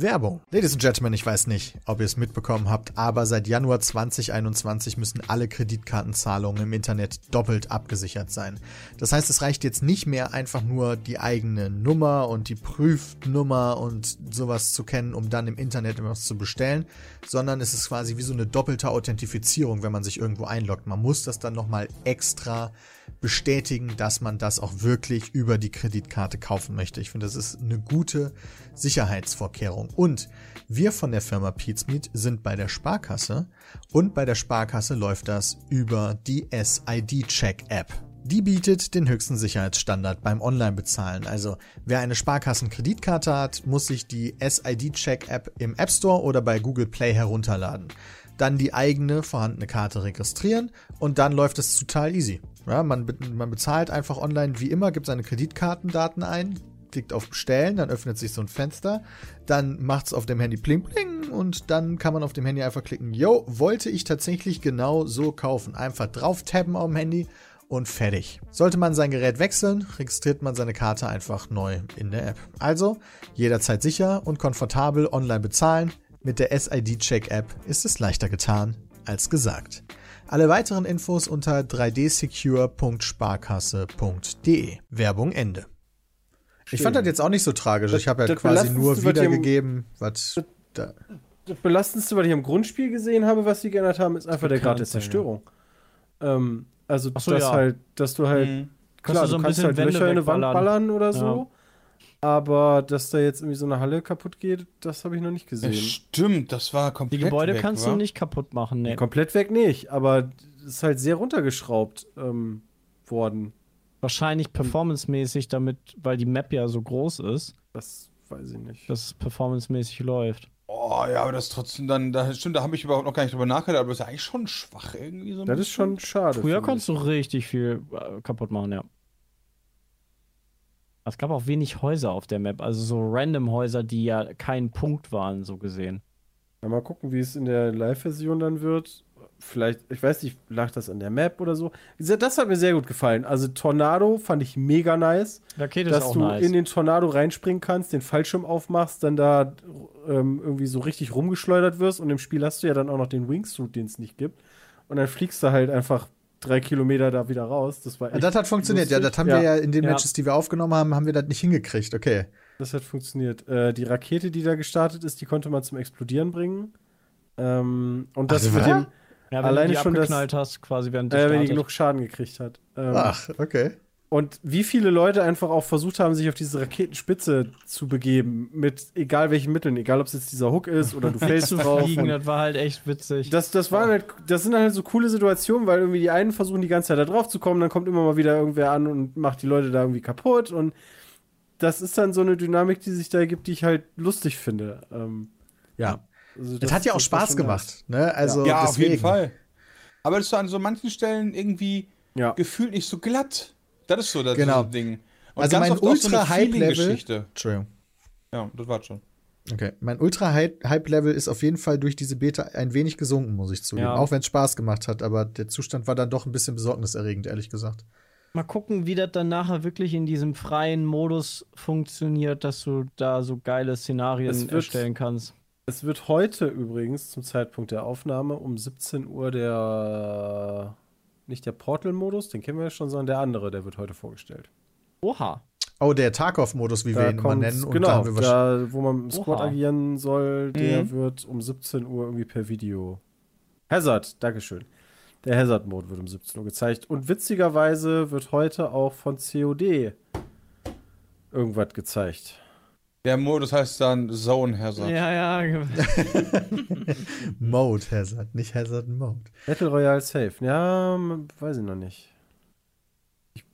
Werbung. Ladies and Gentlemen, ich weiß nicht, ob ihr es mitbekommen habt, aber seit Januar 2021 müssen alle Kreditkartenzahlungen im Internet doppelt abgesichert sein. Das heißt, es reicht jetzt nicht mehr einfach nur die eigene Nummer und die Prüfnummer und sowas zu kennen, um dann im Internet etwas zu bestellen, sondern es ist quasi wie so eine doppelte Authentifizierung, wenn man sich irgendwo einloggt. Man muss das dann nochmal extra bestätigen, dass man das auch wirklich über die Kreditkarte kaufen möchte. Ich finde, das ist eine gute Sicherheitsvorkehrung. Und wir von der Firma Pizmeet sind bei der Sparkasse und bei der Sparkasse läuft das über die SID-Check-App. Die bietet den höchsten Sicherheitsstandard beim Online-Bezahlen. Also wer eine Sparkassen-Kreditkarte hat, muss sich die SID-Check-App im App Store oder bei Google Play herunterladen. Dann die eigene vorhandene Karte registrieren und dann läuft es total easy. Ja, man, man bezahlt einfach online wie immer, gibt seine Kreditkartendaten ein, klickt auf Bestellen, dann öffnet sich so ein Fenster, dann macht es auf dem Handy pling pling und dann kann man auf dem Handy einfach klicken, yo, wollte ich tatsächlich genau so kaufen. Einfach drauf tappen auf dem Handy und fertig. Sollte man sein Gerät wechseln, registriert man seine Karte einfach neu in der App. Also jederzeit sicher und komfortabel online bezahlen. Mit der SID-Check-App ist es leichter getan als gesagt. Alle weiteren Infos unter 3dsecure.sparkasse.de. Werbung Ende. Ich fand das jetzt auch nicht so tragisch. Das- ich habe ja quasi nur was wiedergegeben, was da. Das Belastendste, was ich im Grundspiel gesehen habe, was sie geändert haben, ist einfach der Grad der ja. Zerstörung. Ähm, also, so, dass ja. halt, dass du halt, Mhm. klar, du so du ein kannst halt Wände Löcher in eine Wand wegballern. ballern oder so. Aber dass da jetzt irgendwie so eine Halle kaputt geht, das habe ich noch nicht Ja, gesehen. stimmt, das war komplett Die Gebäude weg, kannst wa? du nicht kaputt machen, ne. Komplett weg nicht, aber es ist halt sehr runtergeschraubt ähm, worden. Wahrscheinlich performancemäßig, damit, weil die Map ja so groß ist, Das weiß ich nicht. dass es performancemäßig läuft. Oh ja, aber das ist trotzdem dann, da, stimmt, da habe ich überhaupt noch gar nicht drüber nachgedacht, aber das ist ja eigentlich schon schwach irgendwie so. ein Das ist bisschen. schon schade. Früher konntest du richtig viel äh, kaputt machen, ja. Es gab auch wenig Häuser auf der Map, also so random Häuser, die ja kein Punkt waren, so gesehen. Ja, mal gucken, wie es in der Live-Version dann wird. Vielleicht, ich weiß nicht, lag das an der Map oder so. Das hat mir sehr gut gefallen. Also Tornado fand ich mega nice. Rakete dass du in den Tornado reinspringen kannst, den Fallschirm aufmachst, dann da ähm, irgendwie so richtig rumgeschleudert wirst und im Spiel hast du ja dann auch noch den Wingsuit, den es nicht gibt. Und dann fliegst du halt einfach drei Kilometer da wieder raus. Das war echt Das hat funktioniert, ja. lustig. Das haben wir ja in den Ja. Matches, die wir aufgenommen haben, haben wir das nicht hingekriegt. Okay. Das hat funktioniert. Äh, die Rakete, die da gestartet ist, die konnte man zum Explodieren bringen. Ähm, und das Also, mit dem, ja, wenn alleine du die schon das- abgeknallt hast, quasi während äh, wenn die genug Schaden gekriegt hat. Ähm, Ach, okay. Und wie viele Leute einfach auch versucht haben, sich auf diese Raketenspitze zu begeben, mit egal welchen Mitteln, egal ob es jetzt dieser Hook ist oder du fällst zu drauf. fliegen, das war halt echt witzig. Das, das, waren halt, das sind halt so coole Situationen, weil irgendwie die einen versuchen die ganze Zeit da drauf zu kommen, dann kommt immer mal wieder irgendwer an und macht die Leute da irgendwie kaputt und das ist dann so eine Dynamik, die sich da ergibt, die ich halt lustig finde. Ähm, Ja. also Es das- hat ja auch das war Spaß gemacht, ne? Also ja, auf deswegen. jeden Fall. Aber das ist so an so manchen Stellen irgendwie. Ja. gefühlt nicht so glatt. Das ist so das Genau. Ding. Und Also mein oft auch so eine Ultra-Hype-Level-. Entschuldigung. Ja, das war schon. Okay. Mein Ultra-Hype-Level ist auf jeden Fall durch diese Beta ein wenig gesunken, muss ich zugeben. Ja. Auch wenn es Spaß gemacht hat, aber der Zustand war dann doch ein bisschen besorgniserregend, ehrlich gesagt. Mal gucken, wie das dann nachher wirklich in diesem freien Modus funktioniert, dass du da so geile Szenarien wird- erstellen kannst. Es wird heute übrigens zum Zeitpunkt der Aufnahme um 17 Uhr der nicht der Portal-Modus, den kennen wir ja schon, sondern der andere, der wird heute vorgestellt. Oha. Oh, der Tarkov-Modus, wie wir ihn immer nennen. Und da genau, wahrscheinlich- da, wo man im Squad Oha. agieren soll, der Mhm. wird um 17 Uhr irgendwie per Video. Hazard, Dankeschön. Der Hazard-Mode wird um 17 Uhr gezeigt. Und witzigerweise wird heute auch von COD irgendwas gezeigt. Der Modus heißt dann Zone Hazard. Ja, ja. Mode Hazard, nicht Hazard Mode. Battle Royale Safe. Ja, weiß ich noch nicht.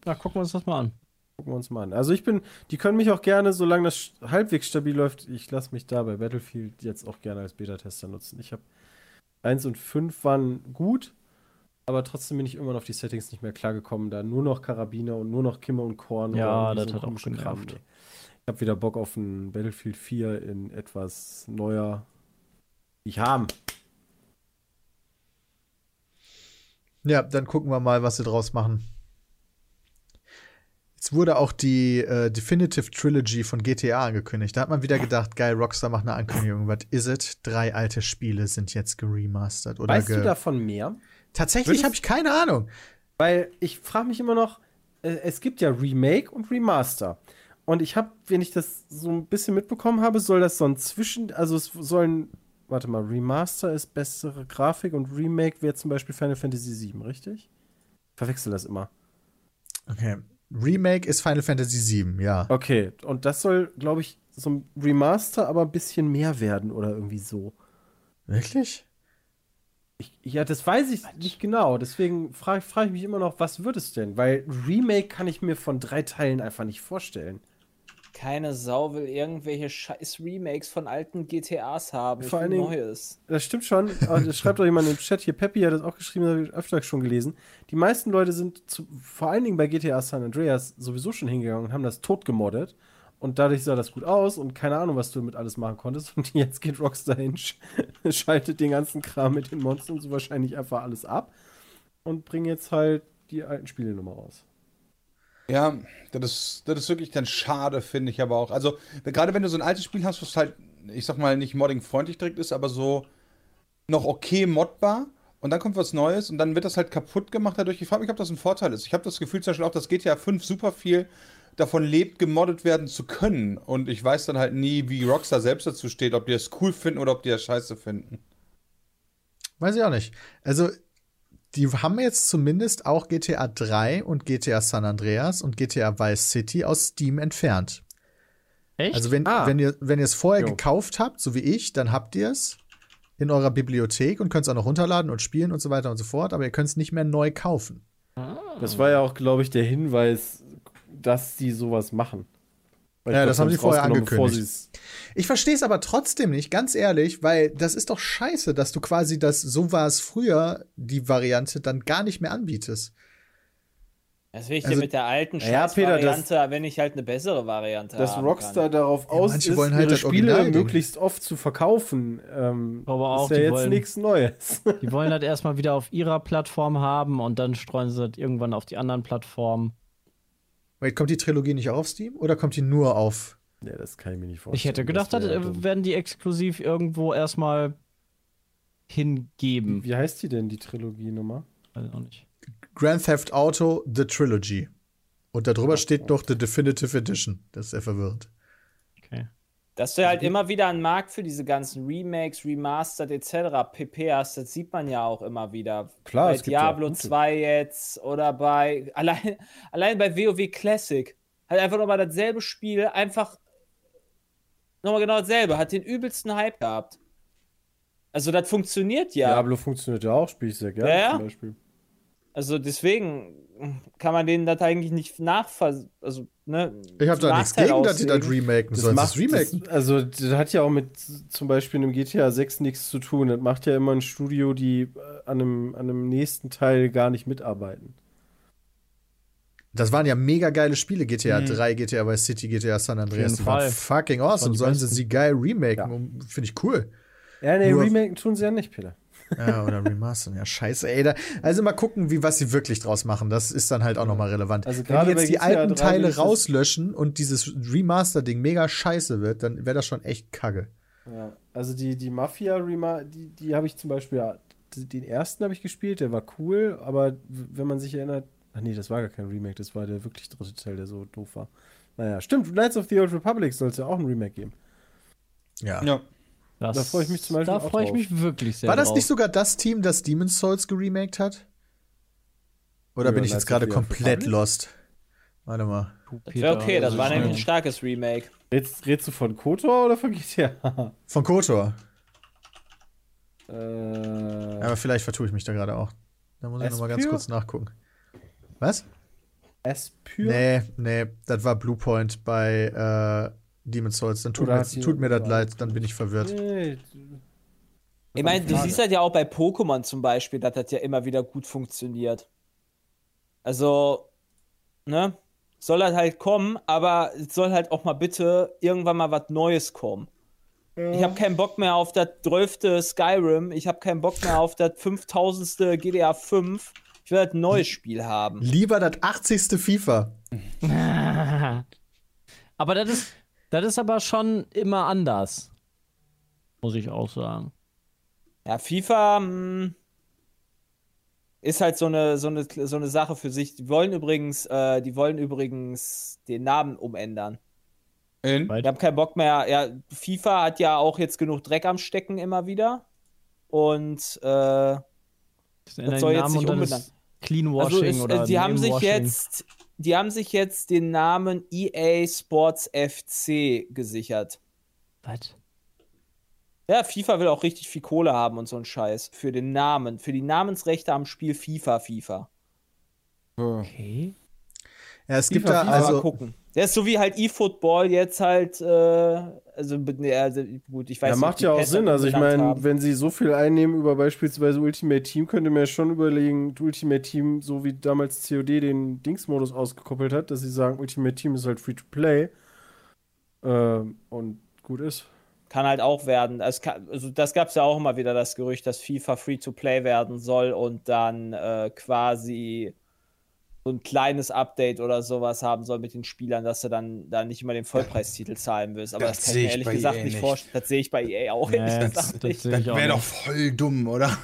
Na, gucken wir uns das mal an. Gucken wir uns mal an. Also ich bin, die können mich auch gerne, solange das halbwegs stabil läuft, ich lasse mich da bei Battlefield jetzt auch gerne als Beta-Tester nutzen. Ich habe 1 und 5 waren gut, aber trotzdem bin ich irgendwann auf die Settings nicht mehr klargekommen, da nur noch Karabiner und nur noch Kimme und Korn Ja, das hat auch genervt. Nee. Ich habe wieder Bock auf ein Battlefield 4 in etwas neuer. Ich haben. Ja, dann gucken wir mal, was sie draus machen. Jetzt wurde auch die äh, Definitive Trilogy von GTA angekündigt. Da hat man wieder gedacht, geil, Rockstar macht eine Ankündigung. Was is it? Drei alte Spiele sind jetzt geremastert. Oder Weißt ge du davon mehr? Tatsächlich habe ich keine Ahnung. Weil ich frage mich immer noch, äh, es gibt ja Remake und Remaster. Und ich habe, wenn ich das so ein bisschen mitbekommen habe, soll das so ein Zwischen, also es sollen, warte mal, Remaster ist bessere Grafik und Remake wäre zum Beispiel Final Fantasy VII, richtig? Ich verwechsel das immer. Okay. Remake ist Final Fantasy VII, ja. Okay, und das soll, glaube ich, so ein Remaster, aber ein bisschen mehr werden oder irgendwie so. Wirklich? Ich, ja, das weiß ich nicht genau. Deswegen frage frag ich mich immer noch, was wird es denn? Weil Remake kann ich mir von drei Teilen einfach nicht vorstellen. Keine Sau will irgendwelche scheiß Remakes von alten GTAs haben. Vor allen Dingen- Neues. Das stimmt schon. Das schreibt doch jemand im Chat hier. Peppy hat das auch geschrieben, das habe ich öfter schon gelesen. Die meisten Leute sind zu, vor allen Dingen bei GTA San Andreas sowieso schon hingegangen und haben das tot gemoddet. Und dadurch sah das gut aus und keine Ahnung, was du damit alles machen konntest. Und jetzt geht Rockstar hin, sch schaltet den ganzen Kram mit den Monstern so wahrscheinlich einfach alles ab und bringt jetzt halt die alten Spiele nochmal raus. Ja, das ist, das ist wirklich dann schade, finde ich aber auch. Also, gerade wenn du so ein altes Spiel hast, was halt, ich sag mal, nicht modding-freundlich direkt ist, aber so noch okay modbar und dann kommt was Neues und dann wird das halt kaputt gemacht dadurch. Ich frage mich, ob das ein Vorteil ist. Ich habe das Gefühl zum Beispiel auch, dass GTA 5 super viel davon lebt, gemoddet werden zu können. Und ich weiß dann halt nie, wie Rockstar selbst dazu steht, ob die das cool finden oder ob die das scheiße finden. Weiß ich auch nicht. Also, die haben jetzt zumindest auch GTA 3 und GTA San Andreas und GTA Vice City aus Steam entfernt. Echt? Also, wenn, Ah. wenn ihr wenn ihr es vorher Jo. gekauft habt, so wie ich, dann habt ihr es in eurer Bibliothek und könnt es auch noch runterladen und spielen und so weiter und so fort, aber ihr könnt es nicht mehr neu kaufen. Das war ja auch, glaube ich, der Hinweis, dass die sowas machen. Weil Ja, das haben sie vorher angekündigt. Ich verstehe es aber trotzdem nicht, ganz ehrlich, weil das ist doch scheiße, dass du quasi das, so war es früher, die Variante dann gar nicht mehr anbietest. Das will ich Also- dir mit der alten Ja, Scheiß-Variante, wenn ich halt eine bessere Variante dass haben Rockstar kann. darauf aus manche ist, wollen halt ihre das Spiele Originalding. möglichst oft zu verkaufen. Ähm, Aber auch, ist ja jetzt wollen- nichts Neues. Die wollen das erstmal wieder auf ihrer Plattform haben und dann streuen sie das irgendwann auf die anderen Plattformen. Wait, kommt die Trilogie nicht auch auf Steam oder kommt die nur auf? ja, das kann ich mir nicht vorstellen. Ich hätte gedacht, Das wär äh, werden die exklusiv irgendwo erstmal hingeben. Wie heißt die denn, die Trilogie-Nummer? Weiß auch nicht. Grand Theft Auto The Trilogy. Und darüber steht noch The Definitive Edition. Das ist sehr verwirrend. Okay. Dass du halt immer wieder einen Markt für diese ganzen Remakes, Remastered etc. pp hast, das sieht man ja auch immer wieder. Klar, bei es gibt ja auch Diablo gute. 2 jetzt oder bei allein, allein bei WoW Classic. Halt einfach nochmal dasselbe Spiel, einfach nochmal genau dasselbe, hat den übelsten Hype gehabt. Also das funktioniert ja. Diablo funktioniert ja auch, spiele ich sehr gerne Ja, ja. zum Beispiel. Also deswegen kann man denen das eigentlich nicht nachver... Also, ne, Ich habe da nichts gegen, dass die das remaken. Sollen macht- remaken? Das, also, das hat ja auch mit zum Beispiel einem GTA 6 nichts zu tun. Das macht ja immer ein Studio, die äh, an einem, an einem nächsten Teil gar nicht mitarbeiten. Das waren ja mega geile Spiele. GTA Mhm. 3, GTA Vice City, GTA San Andreas. Die waren fucking awesome. Sollen sie sie geil remaken? Ja. Finde ich cool. Ja, nee, Nur- Remaken tun sie ja nicht, Peter. Ja, oder remastern. Ja, scheiße, ey. Da, also mal gucken, wie was sie wirklich draus machen. Das ist dann halt auch nochmal relevant. Also Wenn die jetzt die alten 3 will Teile rauslöschen und dieses Remaster-Ding mega scheiße wird, dann wäre das schon echt kacke. Ja, also die, die Mafia Rema, die, die habe ich zum Beispiel, ja, den ersten habe ich gespielt, der war cool, aber wenn man sich erinnert, ach nee, das war gar kein Remake, das war der wirklich dritte Teil, der so doof war. Naja, stimmt, Knights of the Old Republic soll es ja auch ein Remake geben. Ja. Ja. Das, Da freu ich mich zum Beispiel Da freue ich mich wirklich sehr War das drauf. nicht sogar das Team, das Demon's Souls geremaked hat? Oder Ja, bin ich jetzt gerade komplett Republic? lost? Warte mal. Das wäre okay, das war nämlich ein starkes Remake. Redst, redst du von KOTOR oder von GTA? Von Kotor. äh, Aber vielleicht vertue ich mich da gerade auch. Da muss ich noch mal ganz kurz nachgucken. Was? Espyr? Nee, nee, das war Bluepoint bei äh, Demon's Souls. Dann tut, mir, tut mir das leid, dann bin ich verwirrt. Nee. Ich meine, du siehst halt ja auch bei Pokémon zum Beispiel, dass das ja immer wieder gut funktioniert. Also, ne? Soll das halt kommen, aber es soll halt auch mal bitte irgendwann mal was Neues kommen. Ich habe keinen Bock mehr auf das 12. Skyrim. Ich habe keinen Bock mehr auf das 5000. GTA 5. Ich will halt ein neues Spiel haben. Lieber das 80. FIFA. Aber das ist, das ist aber schon immer anders. Muss ich auch sagen. Ja, FIFA mh, ist halt so eine, so, eine, so eine Sache für sich. Die wollen übrigens, äh, die wollen übrigens den Namen umändern. In? Die haben keinen Bock mehr. Ja, FIFA hat ja auch jetzt genug Dreck am Stecken immer wieder. Und äh, Das Das soll jetzt nicht umbenannt. Ist Cleanwashing also es, oder äh, die haben sich jetzt, die haben sich jetzt den Namen EA Sports FC gesichert. Was? Ja, FIFA will auch richtig viel Kohle haben und so ein Scheiß für den Namen, für die Namensrechte am Spiel FIFA, FIFA. Okay. Ja, es gibt FIFA, da also. gucken. Der ist so wie halt eFootball jetzt halt, äh, also, nee, also gut, ich weiß Ja, nicht, macht ja auch Sinn. Also ich meine, wenn sie so viel einnehmen über beispielsweise Ultimate Team, könnte man ja schon überlegen, Ultimate Team, so wie damals COD den Dingsmodus ausgekoppelt hat, dass sie sagen, Ultimate Team ist halt free to play. Ähm, und gut ist. Kann halt auch werden. Es kann, also das gab es ja auch immer wieder das Gerücht, dass FIFA Free-to-Play werden soll und dann äh, quasi so ein kleines Update oder sowas haben soll mit den Spielern, dass du dann da nicht immer den Vollpreistitel zahlen willst. Aber Das das, kann sehe ich mir ehrlich bei gesagt EA nicht vorstellen. Das sehe ich bei EA auch Nee, ehrlich das, gesagt das nicht. Das wäre doch voll dumm, oder?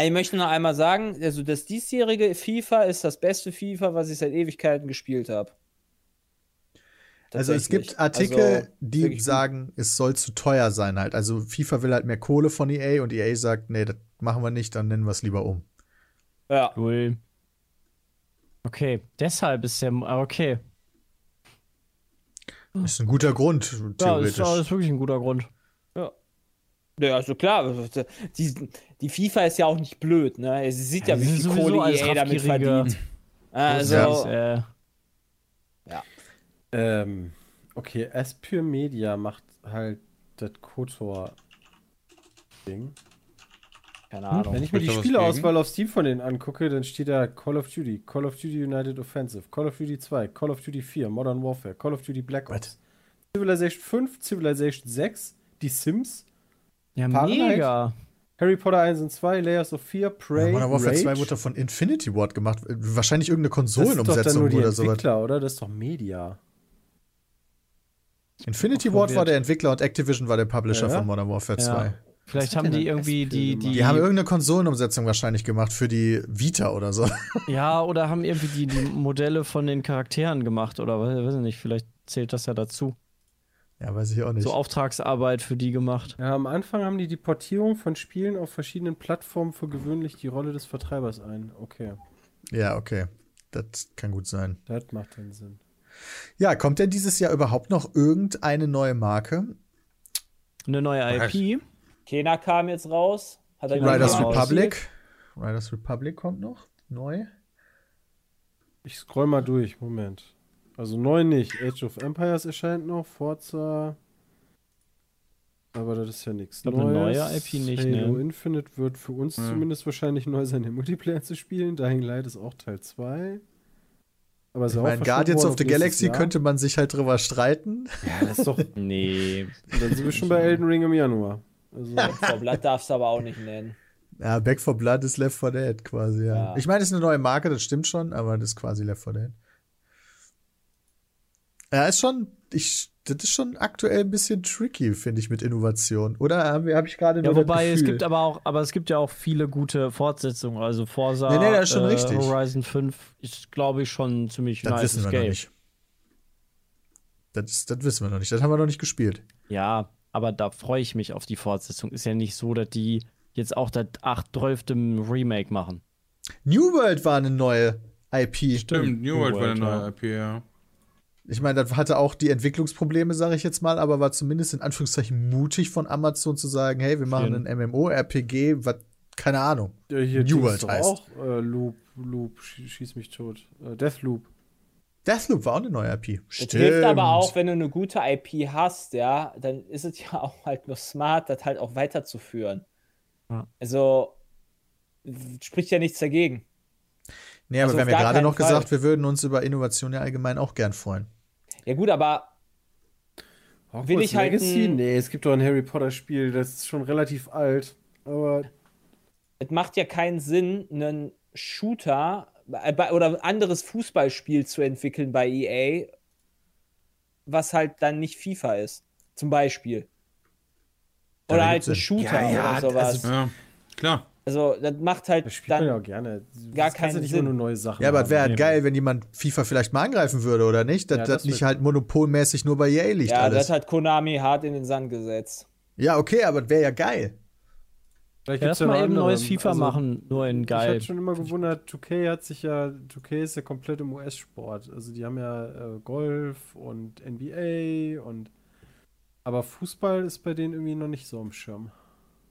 Ich möchte noch einmal sagen, also das diesjährige FIFA ist das beste FIFA, was ich seit Ewigkeiten gespielt habe. Also es gibt Artikel, Also, die wirklich gut. sagen, es soll zu teuer sein halt. Also FIFA will halt mehr Kohle von EA und EA sagt, nee, das machen wir nicht, dann nennen wir es lieber um. Ja. Cool. Okay, deshalb ist der. ah, Okay. Ist ein guter Grund, Ja, ist, theoretisch. das ist wirklich ein guter Grund. Ja, also klar, die, die FIFA ist ja auch nicht blöd, ne? Sie sieht ja, Ja, wie viel Kohle EA damit verdient. Also, Ja, äh, Ähm, okay, Aspyr Media macht halt das KOTOR-Ding. Keine Ahnung. Wenn ich mir die Spieleauswahl auf Steam von denen angucke, dann steht da Call of Duty, Call of Duty United Offensive, Call of Duty 2, Call of Duty 4, Modern Warfare, Call of Duty Black Ops, Civilization 5, Civilization 6, Die Sims, ja, Fahrenheit? mega. Harry Potter 1 und 2, Layers of Fear, Ja, Prey, Modern Warfare Rage. 2 wurde von Infinity Ward gemacht. Wahrscheinlich irgendeine das ist doch dann Konsolenumsetzung nur die oder sowas. Entwickler, oder? Das ist doch Media. Infinity Ward war der Entwickler und Activision war der Publisher Ja. von Modern Warfare 2. Vielleicht haben die irgendwie die, die. Die haben irgendeine Konsolenumsetzung wahrscheinlich gemacht für die Vita oder so. Ja, oder haben irgendwie die, die Modelle von den Charakteren gemacht oder weiß weiß ich nicht, vielleicht zählt das ja dazu. Ja, weiß ich auch nicht. So Auftragsarbeit für die gemacht. Ja, am Anfang haben die die Portierung von Spielen auf verschiedenen Plattformen für gewöhnlich die Rolle des Vertreibers ein. Okay, Ja, okay. Das kann gut sein. das macht dann Sinn. Ja, kommt denn dieses Jahr überhaupt noch irgendeine neue Marke? Eine neue IP. Kena kam jetzt raus. Er Riders. Republic. Riders Republic kommt noch. Neu. Ich scroll mal durch, Moment. Also neu nicht. Age of Empires erscheint noch, Forza. Aber das ist ja nichts Ich glaub, eine neue IP nicht, Halo ne? Infinite wird für uns Ja. zumindest wahrscheinlich neu sein, den Multiplayer zu spielen. Dying Light ist auch Teil 2. Aber ist Ich verschoben Guardians of the Galaxy Jahr. könnte man sich halt drüber streiten. Ja, das ist doch. Nee. Dann sind wir schon bei Elden Ring im Januar. Also, Vor Blatt darfst du aber auch nicht nennen. Ja, Back for Blood ist Left 4 Dead quasi, ja. Ja. Ich meine, das ist eine neue Marke, das stimmt schon, aber das ist quasi Left 4 Dead. Ja, ist schon, ich, das ist schon aktuell ein bisschen tricky, finde ich, mit Innovation. Oder habe hab ich gerade Ja, nur wobei das es gibt aber auch, aber es gibt ja auch viele gute Fortsetzungen. Also Forza, Nee, nee, das ist schon äh, richtig. Horizon 5 ist, glaube ich, schon ein ziemlich Das nice wissen wir noch nicht. Das, das wissen wir noch nicht. Das haben wir noch nicht gespielt. Ja, aber da freue ich mich auf die Fortsetzung. Ist ja nicht so, dass die jetzt auch das 8 Remake machen. New World war eine neue IP. Stimmt, New World war eine ja. neue IP, ja. Ich meine, das hatte auch die Entwicklungsprobleme, sage ich jetzt mal, aber war zumindest in Anführungszeichen mutig von Amazon zu sagen, hey, wir machen ein MMO-RPG, was, keine Ahnung. ja, hier New World heißt. auch äh, Loop, Loop, schie- schieß mich tot. Äh, Deathloop. Deathloop war auch eine neue IP. Es hilft aber auch, wenn du eine gute IP hast, ja, dann ist es ja auch halt nur smart, das halt auch weiterzuführen. Ja. Also spricht ja nichts dagegen. Nee, aber Also wir haben ja gerade noch Fall. gesagt, wir würden uns über Innovation ja allgemein auch gern freuen. Ja gut, aber Hogwarts Will ich halt Legacy? Nee, es gibt doch ein Harry Potter Spiel, das ist schon relativ alt. Aber es macht ja keinen Sinn, einen Shooter oder ein anderes Fußballspiel zu entwickeln bei EA, was halt dann nicht FIFA ist. Zum Beispiel. Oder da halt ein. Shooter Ja, ja, oder sowas. also- Also, Ja, klar. das macht halt Das spielt man ja dann. auch gerne. Das gar kannst du keinen nicht Sinn. nur neue Sachen Ja, aber es wäre halt geil, wenn jemand FIFA vielleicht mal angreifen würde, oder nicht? Dass Ja, das das nicht halt monopolmäßig nur bei EA liegt Ja, alles. das hat Konami hart in den Sand gesetzt. ja, okay, aber das wäre ja geil. Vielleicht Ja, lass mal eben neues FIFA Also, machen, nur in Ich geil. hatte schon immer gewundert, 2K hat sich ja, 2K ist ja komplett im US-Sport. Also die haben ja äh, Golf und NBA und aber Fußball ist bei denen irgendwie noch nicht so am Schirm.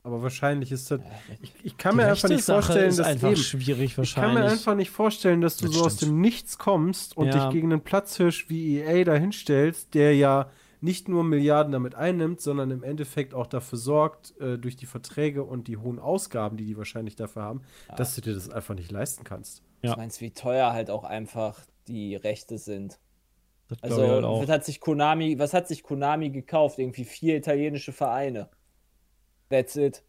Aber wahrscheinlich ist das. Ich, ich kann mir einfach nicht Sache vorstellen, dass einfach eben, schwierig ich kann wahrscheinlich. mir einfach nicht vorstellen, dass du Das so aus stimmt. dem Nichts kommst und Ja. dich gegen einen Platzhirsch wie EA dahinstellst, der ja nicht nur Milliarden damit einnimmt, sondern im Endeffekt auch dafür sorgt, äh, durch die Verträge und die hohen Ausgaben, die die wahrscheinlich dafür haben, dass du dir das einfach nicht leisten kannst. Ja. Du meinst, wie teuer halt auch einfach die Rechte sind. Das Also, ich halt was hat sich Konami, was hat sich Konami gekauft? Irgendwie vier italienische Vereine. That's it.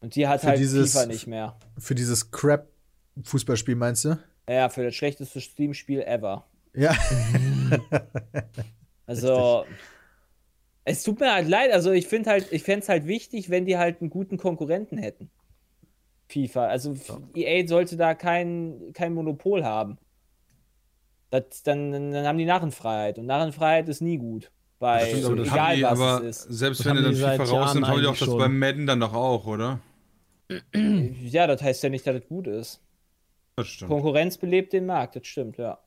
Und die hat Für halt dieses- FIFA nicht mehr. Für dieses Crap-Fußballspiel meinst du? Ja, für das schlechteste Steam-Spiel ever. Ja. Also, es tut mir halt leid. Also, ich finde halt, ich fände es halt wichtig, wenn die halt einen guten Konkurrenten hätten. FIFA. Also, EA sollte da kein, kein Monopol haben. Das, dann, dann haben die Narrenfreiheit. Und Narrenfreiheit ist nie gut. Bei Stimmt, aber das egal haben die, was aber es ist. selbst Das wenn du dann FIFA raus sind, Jahren haben die auch das eigentlich beim schon. Madden dann doch auch, oder? Ja, das heißt ja nicht, dass das gut ist. Das stimmt. Konkurrenz belebt den Markt, das stimmt, ja.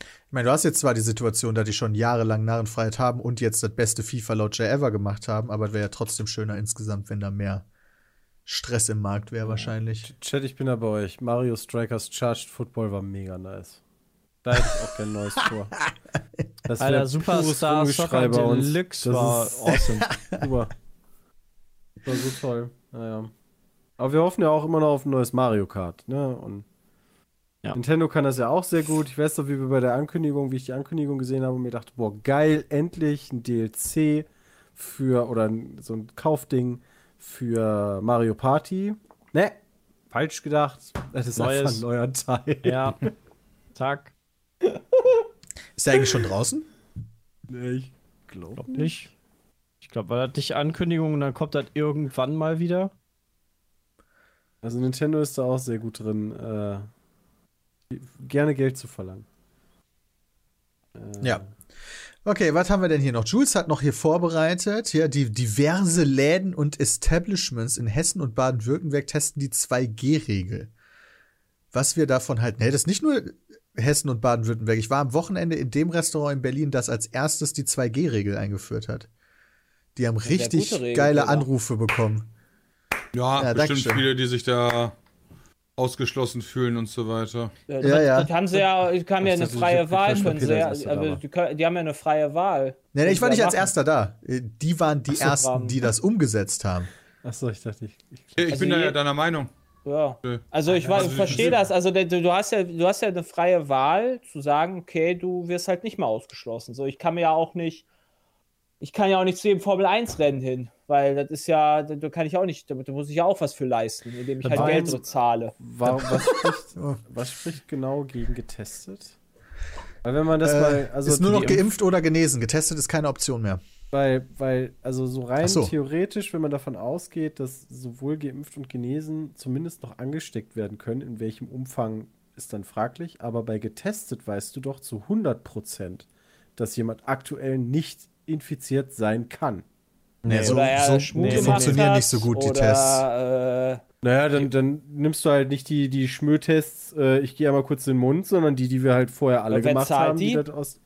Ich meine, du hast jetzt zwar die Situation, dass die schon jahrelang Narrenfreiheit haben und jetzt das beste FIFA-Launcher ever gemacht haben, aber es wäre ja trotzdem schöner insgesamt, wenn da mehr Stress im Markt wäre wahrscheinlich. Chat, ich bin da bei euch. Mario Strikers Charged Football war mega nice. Da hätte ich auch gerne neues vor. Das Alter, Superstar Soccer bei uns. Deluxe Das war ist awesome. Super. War so toll. Naja. Aber wir hoffen ja auch immer noch auf ein neues Mario Kart, ne? Und Ja. Nintendo kann das ja auch sehr gut. Ich weiß noch, wie wir bei der Ankündigung, wie ich die Ankündigung gesehen habe und mir dachte, boah, geil, endlich ein DLC für, oder so ein Kaufding für Mario Party. Ne, falsch gedacht. Das ist Neues. einfach ein neuer Teil. ja. Zack. Ist der eigentlich schon draußen? Nee, ich glaube Glaub nicht. Ich glaube, war das nicht Ankündigung und dann kommt das irgendwann mal wieder. Also Nintendo ist da auch sehr gut drin, äh, gerne Geld zu verlangen. Äh, Ja. Okay, was haben wir denn hier noch? Jules hat noch hier vorbereitet. Ja, die diverse Läden und Establishments in Hessen und Baden-Württemberg testen die 2G-Regel. Was wir davon halten. Hey, das ist nicht nur Hessen und Baden-Württemberg. Ich war am Wochenende in dem Restaurant in Berlin, das als erstes die 2G-Regel eingeführt hat. Die haben richtig Regel, geile. Anrufe bekommen. Ja, Ja, bestimmt Dankeschön. viele, die sich da ausgeschlossen fühlen und so weiter. Ja, Ja, ja. Das haben sie ja, die haben ja eine freie Wahl, können sie ja, aber. die, haben ja eine freie Wahl. Nee, nee, ich war nicht ja als machen. erster da. Äh, Die waren die so, ersten, Rahmen. die das umgesetzt haben. Achso, ich dachte, ich, ich Ich Also bin da je- ja deiner Meinung. Ja. Nö. Also ich, war- Also, ich verstehe das. Also du, du hast ja, du hast ja eine freie Wahl zu sagen, okay, du wirst halt nicht mehr ausgeschlossen. So, ich kann mir ja auch nicht, ich kann ja auch nicht zu jedem Formel 1 Rennen hin, weil das ist ja, da kann ich auch nicht, da, da muss ich ja auch was für leisten, indem ich halt Warum- Geld zahle. Warum, was, spricht, was spricht genau gegen getestet? Weil wenn man das Äh, mal, also ist nur noch geimpft oder genesen. Getestet ist keine Option mehr. Weil, weil, also so rein so. theoretisch, wenn man davon ausgeht, dass sowohl geimpft und genesen zumindest noch angesteckt werden können, in welchem Umfang ist dann fraglich, aber bei getestet weißt du doch zu 100 Prozent, dass jemand aktuell nicht infiziert sein kann. Nee, so, oder so die gemacht funktionieren nicht so gut, die oder, Tests. Äh, Naja, dann, dann nimmst du halt nicht die, die Schmötests, äh, ich gehe einmal kurz in den Mund, sondern die, die wir halt vorher alle gemacht zahlt haben. die? das aus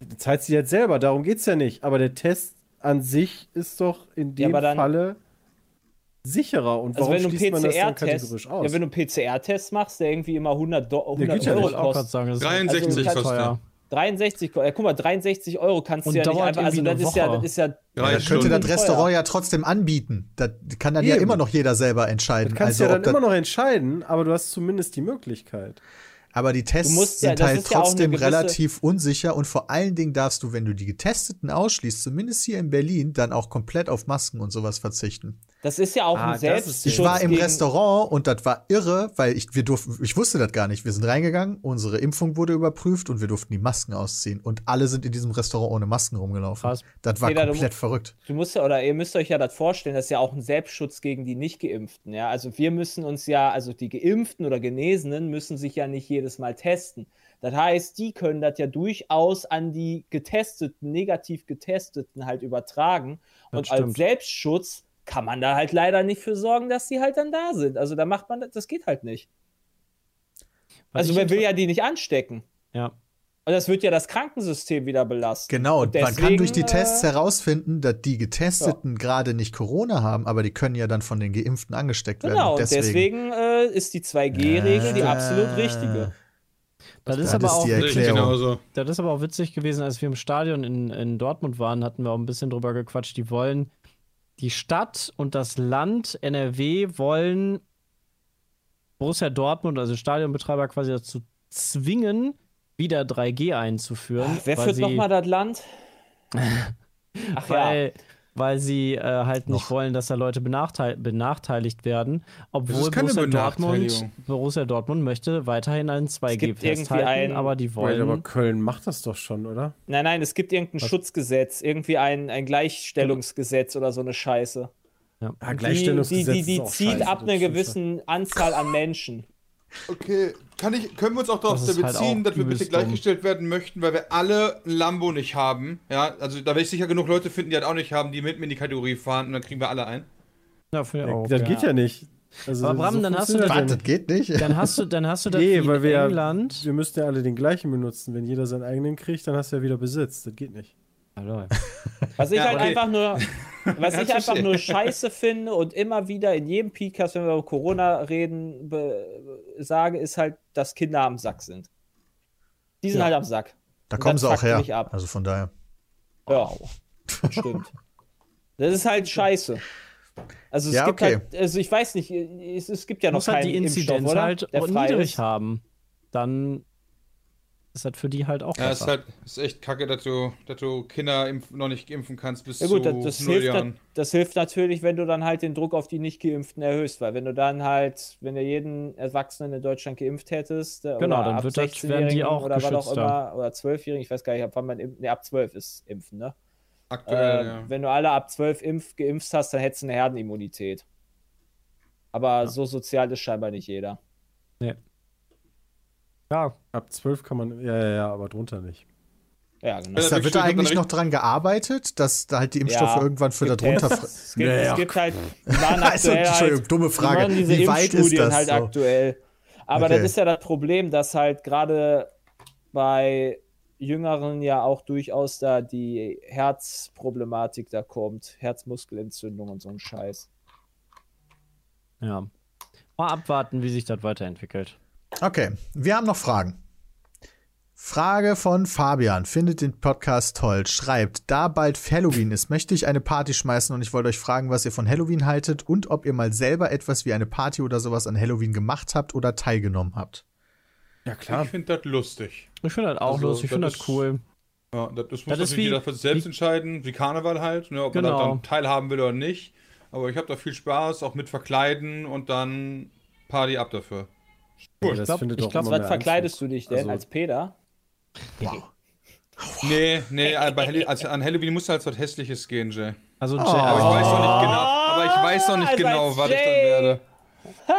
die zahlt sie jetzt selber, darum geht's ja nicht. Aber der Test an sich ist doch in Ja, dem aber dann- Falle sicherer. Und also warum wenn du schließt man das dann kategorisch aus? ja, wenn du PCR-Test machst, der irgendwie immer 100, Do 100 geht ja Euro gerade kostet. sagen, das ist 63 Also, kostet teuer. 63, äh, guck mal, 63 Euro kannst Und du ja nicht einfach, also das ist eine ja, Woche. das ist ja, Ja, das könnte das Restaurant ja trotzdem anbieten. Das kann dann ja Eben. immer noch jeder selber entscheiden. das kannst also, du ja dann immer noch entscheiden, aber du hast zumindest die Möglichkeit. aber die Tests ja- sind halt ja trotzdem gewisse- relativ unsicher und vor allen Dingen darfst du, wenn du die Getesteten ausschließt, zumindest hier in Berlin, dann auch komplett auf Masken und sowas verzichten. Das ist ja auch Ah, ein Selbstschutz. Ich war im Restaurant und das war irre, weil ich, wir durften, ich wusste das gar nicht. Wir sind reingegangen, unsere Impfung wurde überprüft und wir durften die Masken ausziehen. Und alle sind in diesem Restaurant ohne Masken rumgelaufen. Krass. Das war Peter, du komplett mu- verrückt. Du musst ja, oder ihr müsst euch ja das vorstellen, das ist ja auch ein Selbstschutz gegen die Nicht-Geimpften. Ja? Also wir müssen uns ja, also die Geimpften oder Genesenen müssen sich ja nicht jedes Mal testen. Das heißt, die können das ja durchaus an die Getesteten, negativ Getesteten halt übertragen. Das Und als stimmt. Selbstschutz kann man da halt leider nicht für sorgen, dass die halt dann da sind. Also da macht man das, das geht halt nicht. Was Also man will ja die nicht anstecken. Ja. Und das wird ja das Krankensystem wieder belasten. Genau, Und man kann deswegen, durch die Tests äh, herausfinden, dass die Getesteten gerade nicht Corona haben, aber die können ja dann von den Geimpften angesteckt werden. Genau, deswegen, deswegen äh, ist die 2G-Regel die Äh, absolut richtige. Das ist das aber ist auch die Erklärung. genauso. Das ist aber auch witzig gewesen, als wir im Stadion in, in Dortmund waren, hatten wir auch ein bisschen drüber gequatscht. Die wollen, die Stadt und das Land NRW wollen Borussia Dortmund, also Stadionbetreiber, quasi dazu zwingen, wieder 3G einzuführen. Wer weil führt nochmal das Land? Ach ja. Weil, sie äh, halt nicht Noch. wollen, dass da Leute benachteil benachteiligt werden. Obwohl ist keine Borussia Dortmund. Borussia Dortmund möchte weiterhin ein 2G gibt irgendwie festhalten, ein- aber die wollen. aber Köln macht das doch schon, oder? Nein, nein, es gibt irgendein Schutzgesetz, irgendwie ein, ein Gleichstellungsgesetz oder so eine Scheiße. Ah, Die, die, die, die ist auch zieht scheiße, ab einer gewissen Anzahl an Menschen. Okay, kann ich, können wir uns auch darauf Das halt beziehen, auch dass wir bitte dumm. gleichgestellt werden möchten, weil wir alle ein Lambo nicht haben. Ja, also da werde ich sicher genug Leute finden, die das auch nicht haben, die mit mir in die Kategorie fahren und dann kriegen wir alle ein. ja, ich schon. auch. Das ja. geht ja nicht. Also, Aber Bram, dann hast du ja das nicht. geht nicht? Dann hast du, dann hast du das Nee, weil in wir ja- England. Wir müssten ja alle den gleichen benutzen. Wenn jeder seinen eigenen kriegt, dann hast du ja wieder Besitz. Das geht nicht. Hallo. Was ich Ja, halt okay. einfach nur, was ich einfach nur scheiße finde und immer wieder in jedem Podcast, wenn wir über Corona reden, be, sage, ist halt, dass Kinder am Sack sind. Die sind Ja. halt am Sack. Da Und kommen sie auch her. Also von daher. Ja, stimmt. Das ist halt scheiße. Also es Ja, gibt okay. halt, also ich weiß nicht, es, es gibt ja noch muss halt keinen die Inzidenz Impfstoff, oder? halt niedrig ist. haben. Dann ist das für die halt auch Ja, ist besser. halt ist echt kacke, dass du, dass du Kinder impf, noch nicht impfen kannst bis Ja gut, zu das, das, null hilft, Jahren. nat- das hilft natürlich, wenn du dann halt den Druck auf die Nicht-Geimpften erhöhst, weil wenn du dann halt, wenn du jeden Erwachsenen in Deutschland geimpft hättest, äh, Genau, oder dann ab wird das- 16 werden die auch oder was auch immer, oder 12-Jährigen, ich weiß gar nicht, ab wann man impft, nee, ab 12 ist Impfen, ne? Aktuell, äh, ja. Wenn du alle ab 12 impf, geimpft hast, dann hättest du eine Herdenimmunität. Aber so sozial ist scheinbar nicht jeder. Ja, Ab 12 kann man. Ja, ja, ja, aber drunter nicht. Ja, genau. Ist da, wird da eigentlich noch dran gearbeitet, dass da halt die Impfstoffe Ja, irgendwann für darunter. Tests. Es gibt, Ja, ja. es gibt halt, die Also, aktuell Entschuldigung, halt, dumme die Frage. diese Wie weit ist das halt so? aktuell. Aber Okay. das ist ja das Problem, dass halt gerade bei Jüngeren ja auch durchaus da die Herzproblematik da kommt. Herzmuskelentzündung und so ein Scheiß. ja. Mal abwarten, wie sich das weiterentwickelt. Okay, wir haben noch Fragen. Frage von Fabian. Findet den Podcast toll. Schreibt, da bald Halloween ist, möchte ich eine Party schmeißen und ich wollte euch fragen, was ihr von Halloween haltet und ob ihr mal selber etwas wie eine Party oder sowas an Halloween gemacht habt oder teilgenommen habt. Ja, Ich finde das lustig. Ich finde das auch Also, lustig, ich finde das das ist- cool. Ja, das, das muss Das ist natürlich jeder für sich selbst wie- entscheiden, wie Karneval halt, ne, ob man Genau. da dann teilhaben will oder nicht. Aber ich habe da viel Spaß, auch mit Verkleiden und dann Party ab dafür. Cool. Ich doch glaub, Was verkleidest Einzug. du dich denn Also- als Peter? Nee, nee, äh, bei Halli also an Halloween muss halt was Hässliches gehen, Jay. Also, Oh. Aber ich weiß noch nicht genau, aber ich weiß noch nicht Also genau, was ich dann Jay. werde.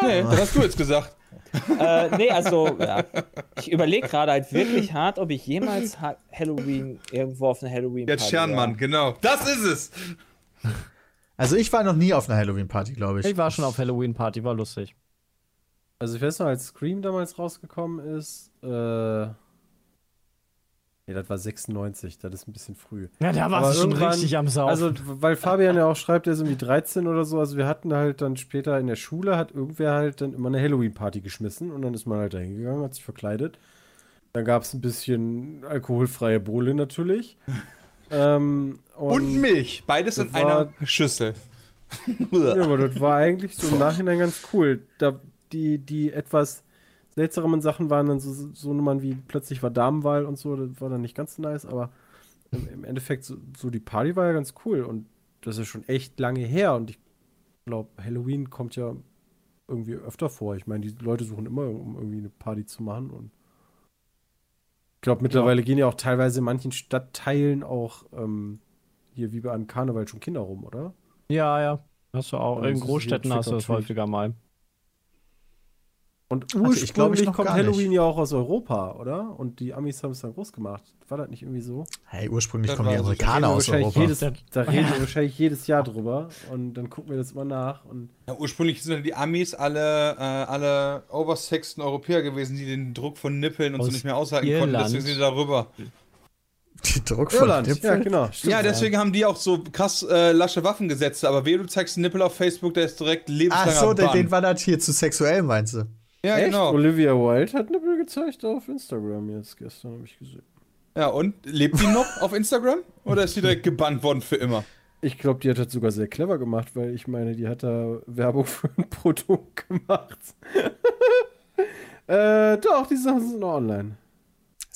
Nee, das hast du jetzt gesagt. äh, nee, also, ja. ich überlege gerade halt wirklich hart, ob ich jemals ha Halloween irgendwo auf eine halloween Jetzt Schernmann, genau. Das ist es. Also ich war noch nie auf einer Halloween-Party, glaube ich. ich war schon auf Halloween-Party, war lustig. Also ich weiß noch, als Scream damals rausgekommen ist, äh. Nee, das war 96, das ist ein bisschen früh. Ja, da warst du schon richtig am Saufen. Also, weil Fabian ja auch schreibt, er ist irgendwie 13 oder so. Also, wir hatten halt dann später in der Schule, hat irgendwer halt dann immer eine Halloween-Party geschmissen und dann ist man halt da hingegangen, hat sich verkleidet. Dann gab es ein bisschen alkoholfreie Bohle natürlich. ähm, und, Und Milch. Beides in war- einer Schüssel. Ja, aber das war eigentlich so im Nachhinein ganz cool. Da, die, die etwas seltsameren Sachen waren dann so, so Nummern wie plötzlich war Damenwahl und so, das war dann nicht ganz so nice, aber im, im Endeffekt so, so die Party war ja ganz cool und das ist schon echt lange her und ich glaube, Halloween kommt ja irgendwie öfter vor. Ich meine, die Leute suchen immer, um irgendwie eine Party zu machen. Und ich glaube, mittlerweile gehen ja auch teilweise in manchen Stadtteilen auch ähm, hier wie bei einem Karneval schon Kinder rum, oder? Ja, ja. Hast du auch. Ja, In Großstädten hast du das häufiger mal. Und ich glaub, ich ursprünglich noch kommt. Halloween ja auch aus Europa, oder? Und die Amis haben es dann groß gemacht. War das nicht irgendwie so? Hey, ursprünglich Das kommen die so. Amerikaner aus Europa. jedes, da reden wir wahrscheinlich jedes Jahr drüber. Und dann gucken wir das mal nach. Und Ja, ursprünglich sind ja die Amis alle, äh, alle oversexten Europäer gewesen, die den Druck von Nippeln und so Aus nicht mehr aushalten konnten. Irland. Deswegen sind die darüber. Die Druck von Irland, Nippel. ja, genau. Stimmt. Ja, deswegen haben die auch so krass äh, lasche Waffengesetze. Aber wehe, du zeigst einen Nippel auf Facebook, der ist direkt Ach lebenslanger so, den, den war das hier zu sexuell, meinst du? Ja, Echt? genau. Olivia Wilde hat Nippel gezeigt auf Instagram jetzt gestern, habe ich gesehen. Ja, und lebt die noch auf Instagram? Oder ist die direkt gebannt worden für immer? Ich glaube, die hat das sogar sehr clever gemacht, weil ich meine, die hat da Werbung für ein Produkt gemacht. äh, doch, die Sachen sind noch online.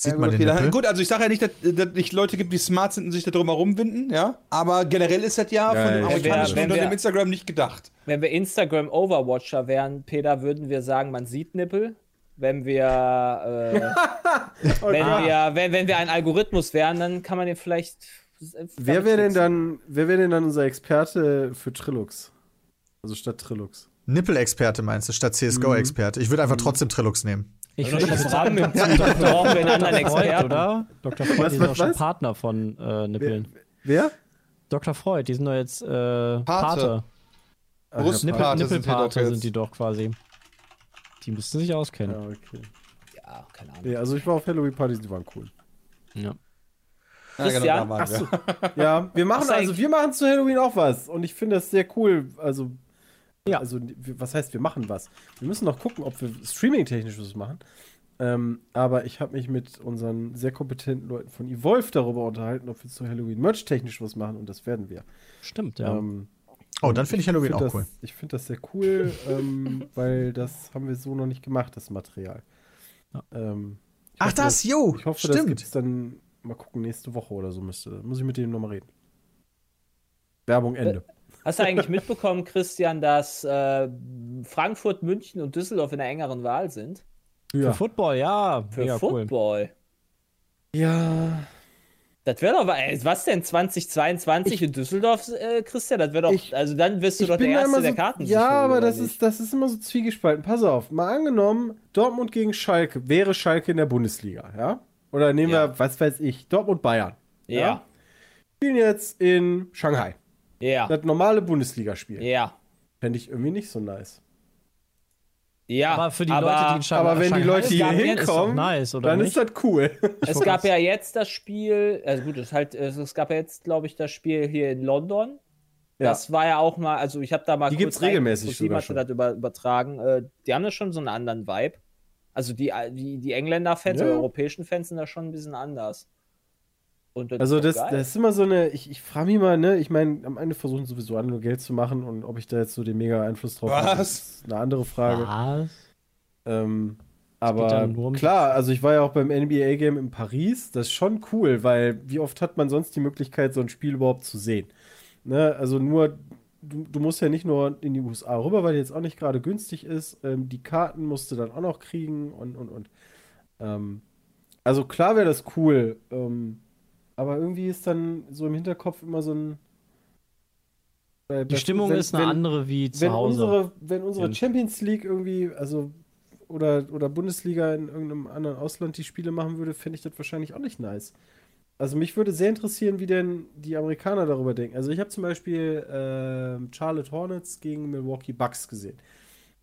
Sieht Ja, man gut, den okay, gut, also ich sage ja nicht, dass dass es nicht Leute gibt, die smart sind und sich da drum herum winden, ja. Aber generell ist das ja, Ja, von dem amerikanischen wir- Unternehmen Instagram nicht gedacht. Wenn wir Instagram Overwatcher wären, Peter, würden wir sagen, man sieht Nippel. Wenn wir, äh, wenn, wir wenn, wenn wir ein Algorithmus wären, dann kann man den vielleicht. Wer wäre denn dann, wer wäre denn dann unser Experte für Trillux? Also statt Trillux. Nippel-Experte meinst du, statt CSGO-Experte. Ich würde einfach trotzdem Trillux nehmen. Ich würde fragen, brauchen wir einen anderen Freud, Experten. oder? Dr. Freud, Was, die sind was, auch schon? Partner von äh, Nippeln. Wer? Dr. Freud, die sind doch jetzt äh, Pate. Ach, Brust- ja, Nippel, Pate sind die Nippelpate doch sind, die doch quasi. Die müssten sich auskennen. ja, okay. Ja, keine Ahnung. Nee, also ich war auf Halloween-Partys, die waren cool. Ja. Ja, Christian? Ach wir. so. Ja, wir machen also, wir machen zu Halloween auch was. Und ich finde das sehr cool. Also, Ja. also, was heißt, wir machen was? Wir müssen noch gucken, ob wir streaming-technisch was machen. Ähm, aber ich habe mich mit unseren sehr kompetenten Leuten von Evolve darüber unterhalten, ob wir zu Halloween Merch-technisch was machen. Und das werden wir. Stimmt, ja. Ähm, Oh, dann finde ich Halloween find auch das, cool. Ich finde das sehr cool, ähm, weil das haben wir so noch nicht gemacht, das Material. Ja. Ähm, Ach, hoffe, das, jo, Ich hoffe, das stimmt. gibt's dann mal gucken, nächste Woche oder so müsste. Muss ich mit dem nochmal reden. Werbung Ende. Hast du eigentlich mitbekommen, Christian, dass äh, Frankfurt, München und Düsseldorf in der engeren Wahl sind? Für Football, ja. Für Mega cool. Football. Ja, Das wäre doch, ey, was denn, 2022 in Düsseldorf, äh, Christian? Das wäre doch, Ich- also dann wirst du doch der Erste, immer der so, Karten Ja, aber das nicht? ist, das ist immer so zwiegespalten. Pass auf, mal angenommen, Dortmund gegen Schalke wäre Schalke in der Bundesliga, ja? Oder nehmen Ja. wir, was weiß ich, Dortmund Bayern. Ja, Spielen jetzt in Shanghai. Ja, Das normale Bundesligaspiel. ja, Fände ich irgendwie nicht so nice. ja. Aber für die Leute, die in Shanghai aber wenn die Leute es hier hinkommen, nice, oder dann nicht? ist das cool. Es gab ja jetzt das Spiel, also gut, es, halt, es es gab ja jetzt, glaube ich, das Spiel hier in London. Ja. Das war ja auch mal, also ich habe da mal Die gibt's reingeguckt, regelmäßig sogar hatte schon. das über, übertragen. Äh, die haben da schon so einen anderen Vibe. Also die, die, die Engländer-Fans Ja. oder europäischen Fans sind da schon ein bisschen anders. Und Also ist das, das ist immer so eine, ich, ich frage mich mal, ne, ich meine, am Ende versuchen sowieso alle nur Geld zu machen und ob ich da jetzt so den mega Einfluss drauf habe, Was? ist eine andere Frage. Was? Ähm, aber um klar, also ich war ja auch beim NBA-Game in Paris, das ist schon cool, weil wie oft hat man sonst die Möglichkeit, so ein Spiel überhaupt zu sehen? Ne, also nur, du, du musst ja nicht nur in die USA rüber, weil die jetzt auch nicht gerade günstig ist, ähm, die Karten musst du dann auch noch kriegen und, und, und. Ähm, also klar wäre das cool, ähm, aber irgendwie ist dann so im Hinterkopf immer so ein. äh, Die das- Stimmung wenn- ist eine wenn- andere wie zu wenn Hause. unsere, wenn unsere. Champions League irgendwie, also oder, oder Bundesliga in irgendeinem anderen Ausland die Spiele machen würde, fände ich das wahrscheinlich auch nicht nice. Also mich würde sehr interessieren, wie denn die Amerikaner darüber denken. Also ich habe zum Beispiel ähm, Charlotte Hornets gegen Milwaukee Bucks gesehen.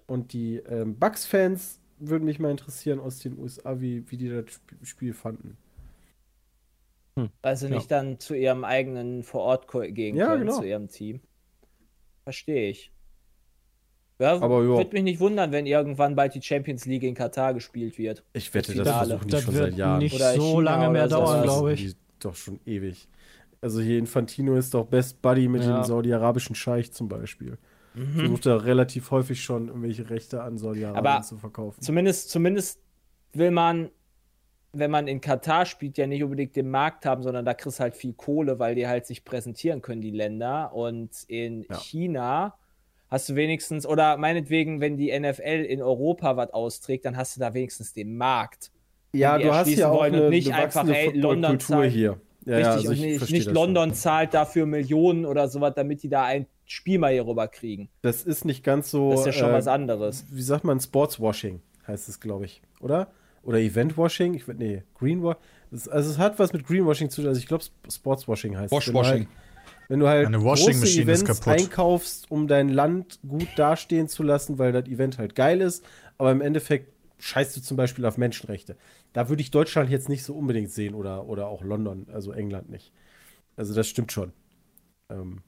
Und die ähm, Bucks-Fans würden mich mal interessieren aus den USA, wie, wie die das Sp Spiel fanden. Also nicht dann zu ihrem eigenen vor Ort ko- gehen Ja, können, genau. zu ihrem Team. Verstehe ich. Ja, Aber ja. würde mich nicht wundern, wenn irgendwann bald die Champions League in Katar gespielt wird. Ich wette, das versuchen die das wird nicht Oder so China lange mehr dauern, Das glaube ich. Doch schon ewig. Also hier Infantino ist doch Best Buddy mit Ja. dem saudi-arabischen Scheich zum Beispiel. Versucht er relativ häufig schon irgendwelche Rechte an Saudi-Arabien zu verkaufen. Zumindest, zumindest will man, wenn man in Katar spielt, ja nicht unbedingt den Markt haben, sondern da kriegst du halt viel Kohle, weil die halt sich präsentieren können, die Länder. Und in Ja. China hast du wenigstens, oder meinetwegen, wenn die NFL in Europa was austrägt, dann hast du da wenigstens den Markt. Ja, du hast ja auch wollen und eine, nicht eine einfach, ey, London Footballkultur zahlt- hier. Ja, Richtig, ja, also nicht, nicht London schon. zahlt dafür Millionen oder sowas, damit die da ein Spiel mal hier rüber kriegen. Das ist nicht ganz so. Das ist ja schon äh, was anderes. Wie sagt man? Sportswashing heißt es, glaube ich. Oder? Oder Eventwashing? Ich weiß, nee, Greenwashing. Also es hat was mit Greenwashing zu tun. Also ich glaube, Sportswashing heißt es. Wenn du Washwashing. halt- Wenn du halt Eine Washing große Events kaputt. einkaufst, um dein Land gut dastehen zu lassen, weil das Event halt geil ist, aber im Endeffekt scheißt du zum Beispiel auf Menschenrechte. Da würde ich Deutschland jetzt nicht so unbedingt sehen oder, oder auch London, also England nicht. Also das stimmt schon. Ähm,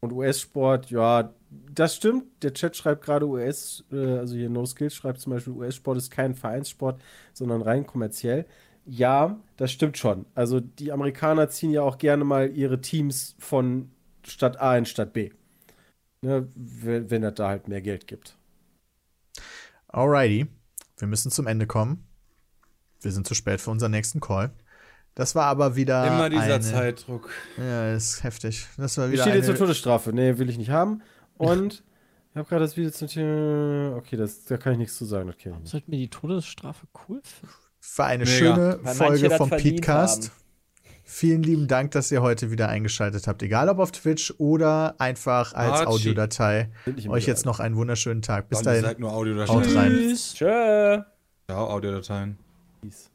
und US-Sport, ja, das stimmt. Der Chat schreibt gerade US, äh, also hier No Skills schreibt zum Beispiel, US-Sport ist kein Vereinssport, sondern rein kommerziell. Ja, das stimmt schon. Also die Amerikaner ziehen ja auch gerne mal ihre Teams von Stadt A in Stadt B. Ne, wenn, wenn es da halt mehr Geld gibt. Alrighty. Wir müssen zum Ende kommen. Wir sind zu spät für unseren nächsten Call. Das war aber wieder. Immer dieser eine, Zeitdruck. Ja, ist heftig. Das war Wie wieder steht jetzt eine, zur Todesstrafe? Nee, will ich nicht haben. Und ich habe gerade das Video zum Thema. Okay, das, da kann ich nichts zu sagen. Nicht. Sollten wir die Todesstrafe cool finden? war eine Mega. schöne Weil Folge vom Podcast. Vielen lieben Dank, dass ihr heute wieder eingeschaltet habt. Egal ob auf Twitch oder einfach als Archie. Audiodatei. Euch jetzt noch einen wunderschönen Tag. Bis Bis dahin. Seid nur Audiodateien. Haut rein. Tschüss. Tschö. Ja, Audiodateien. Peace.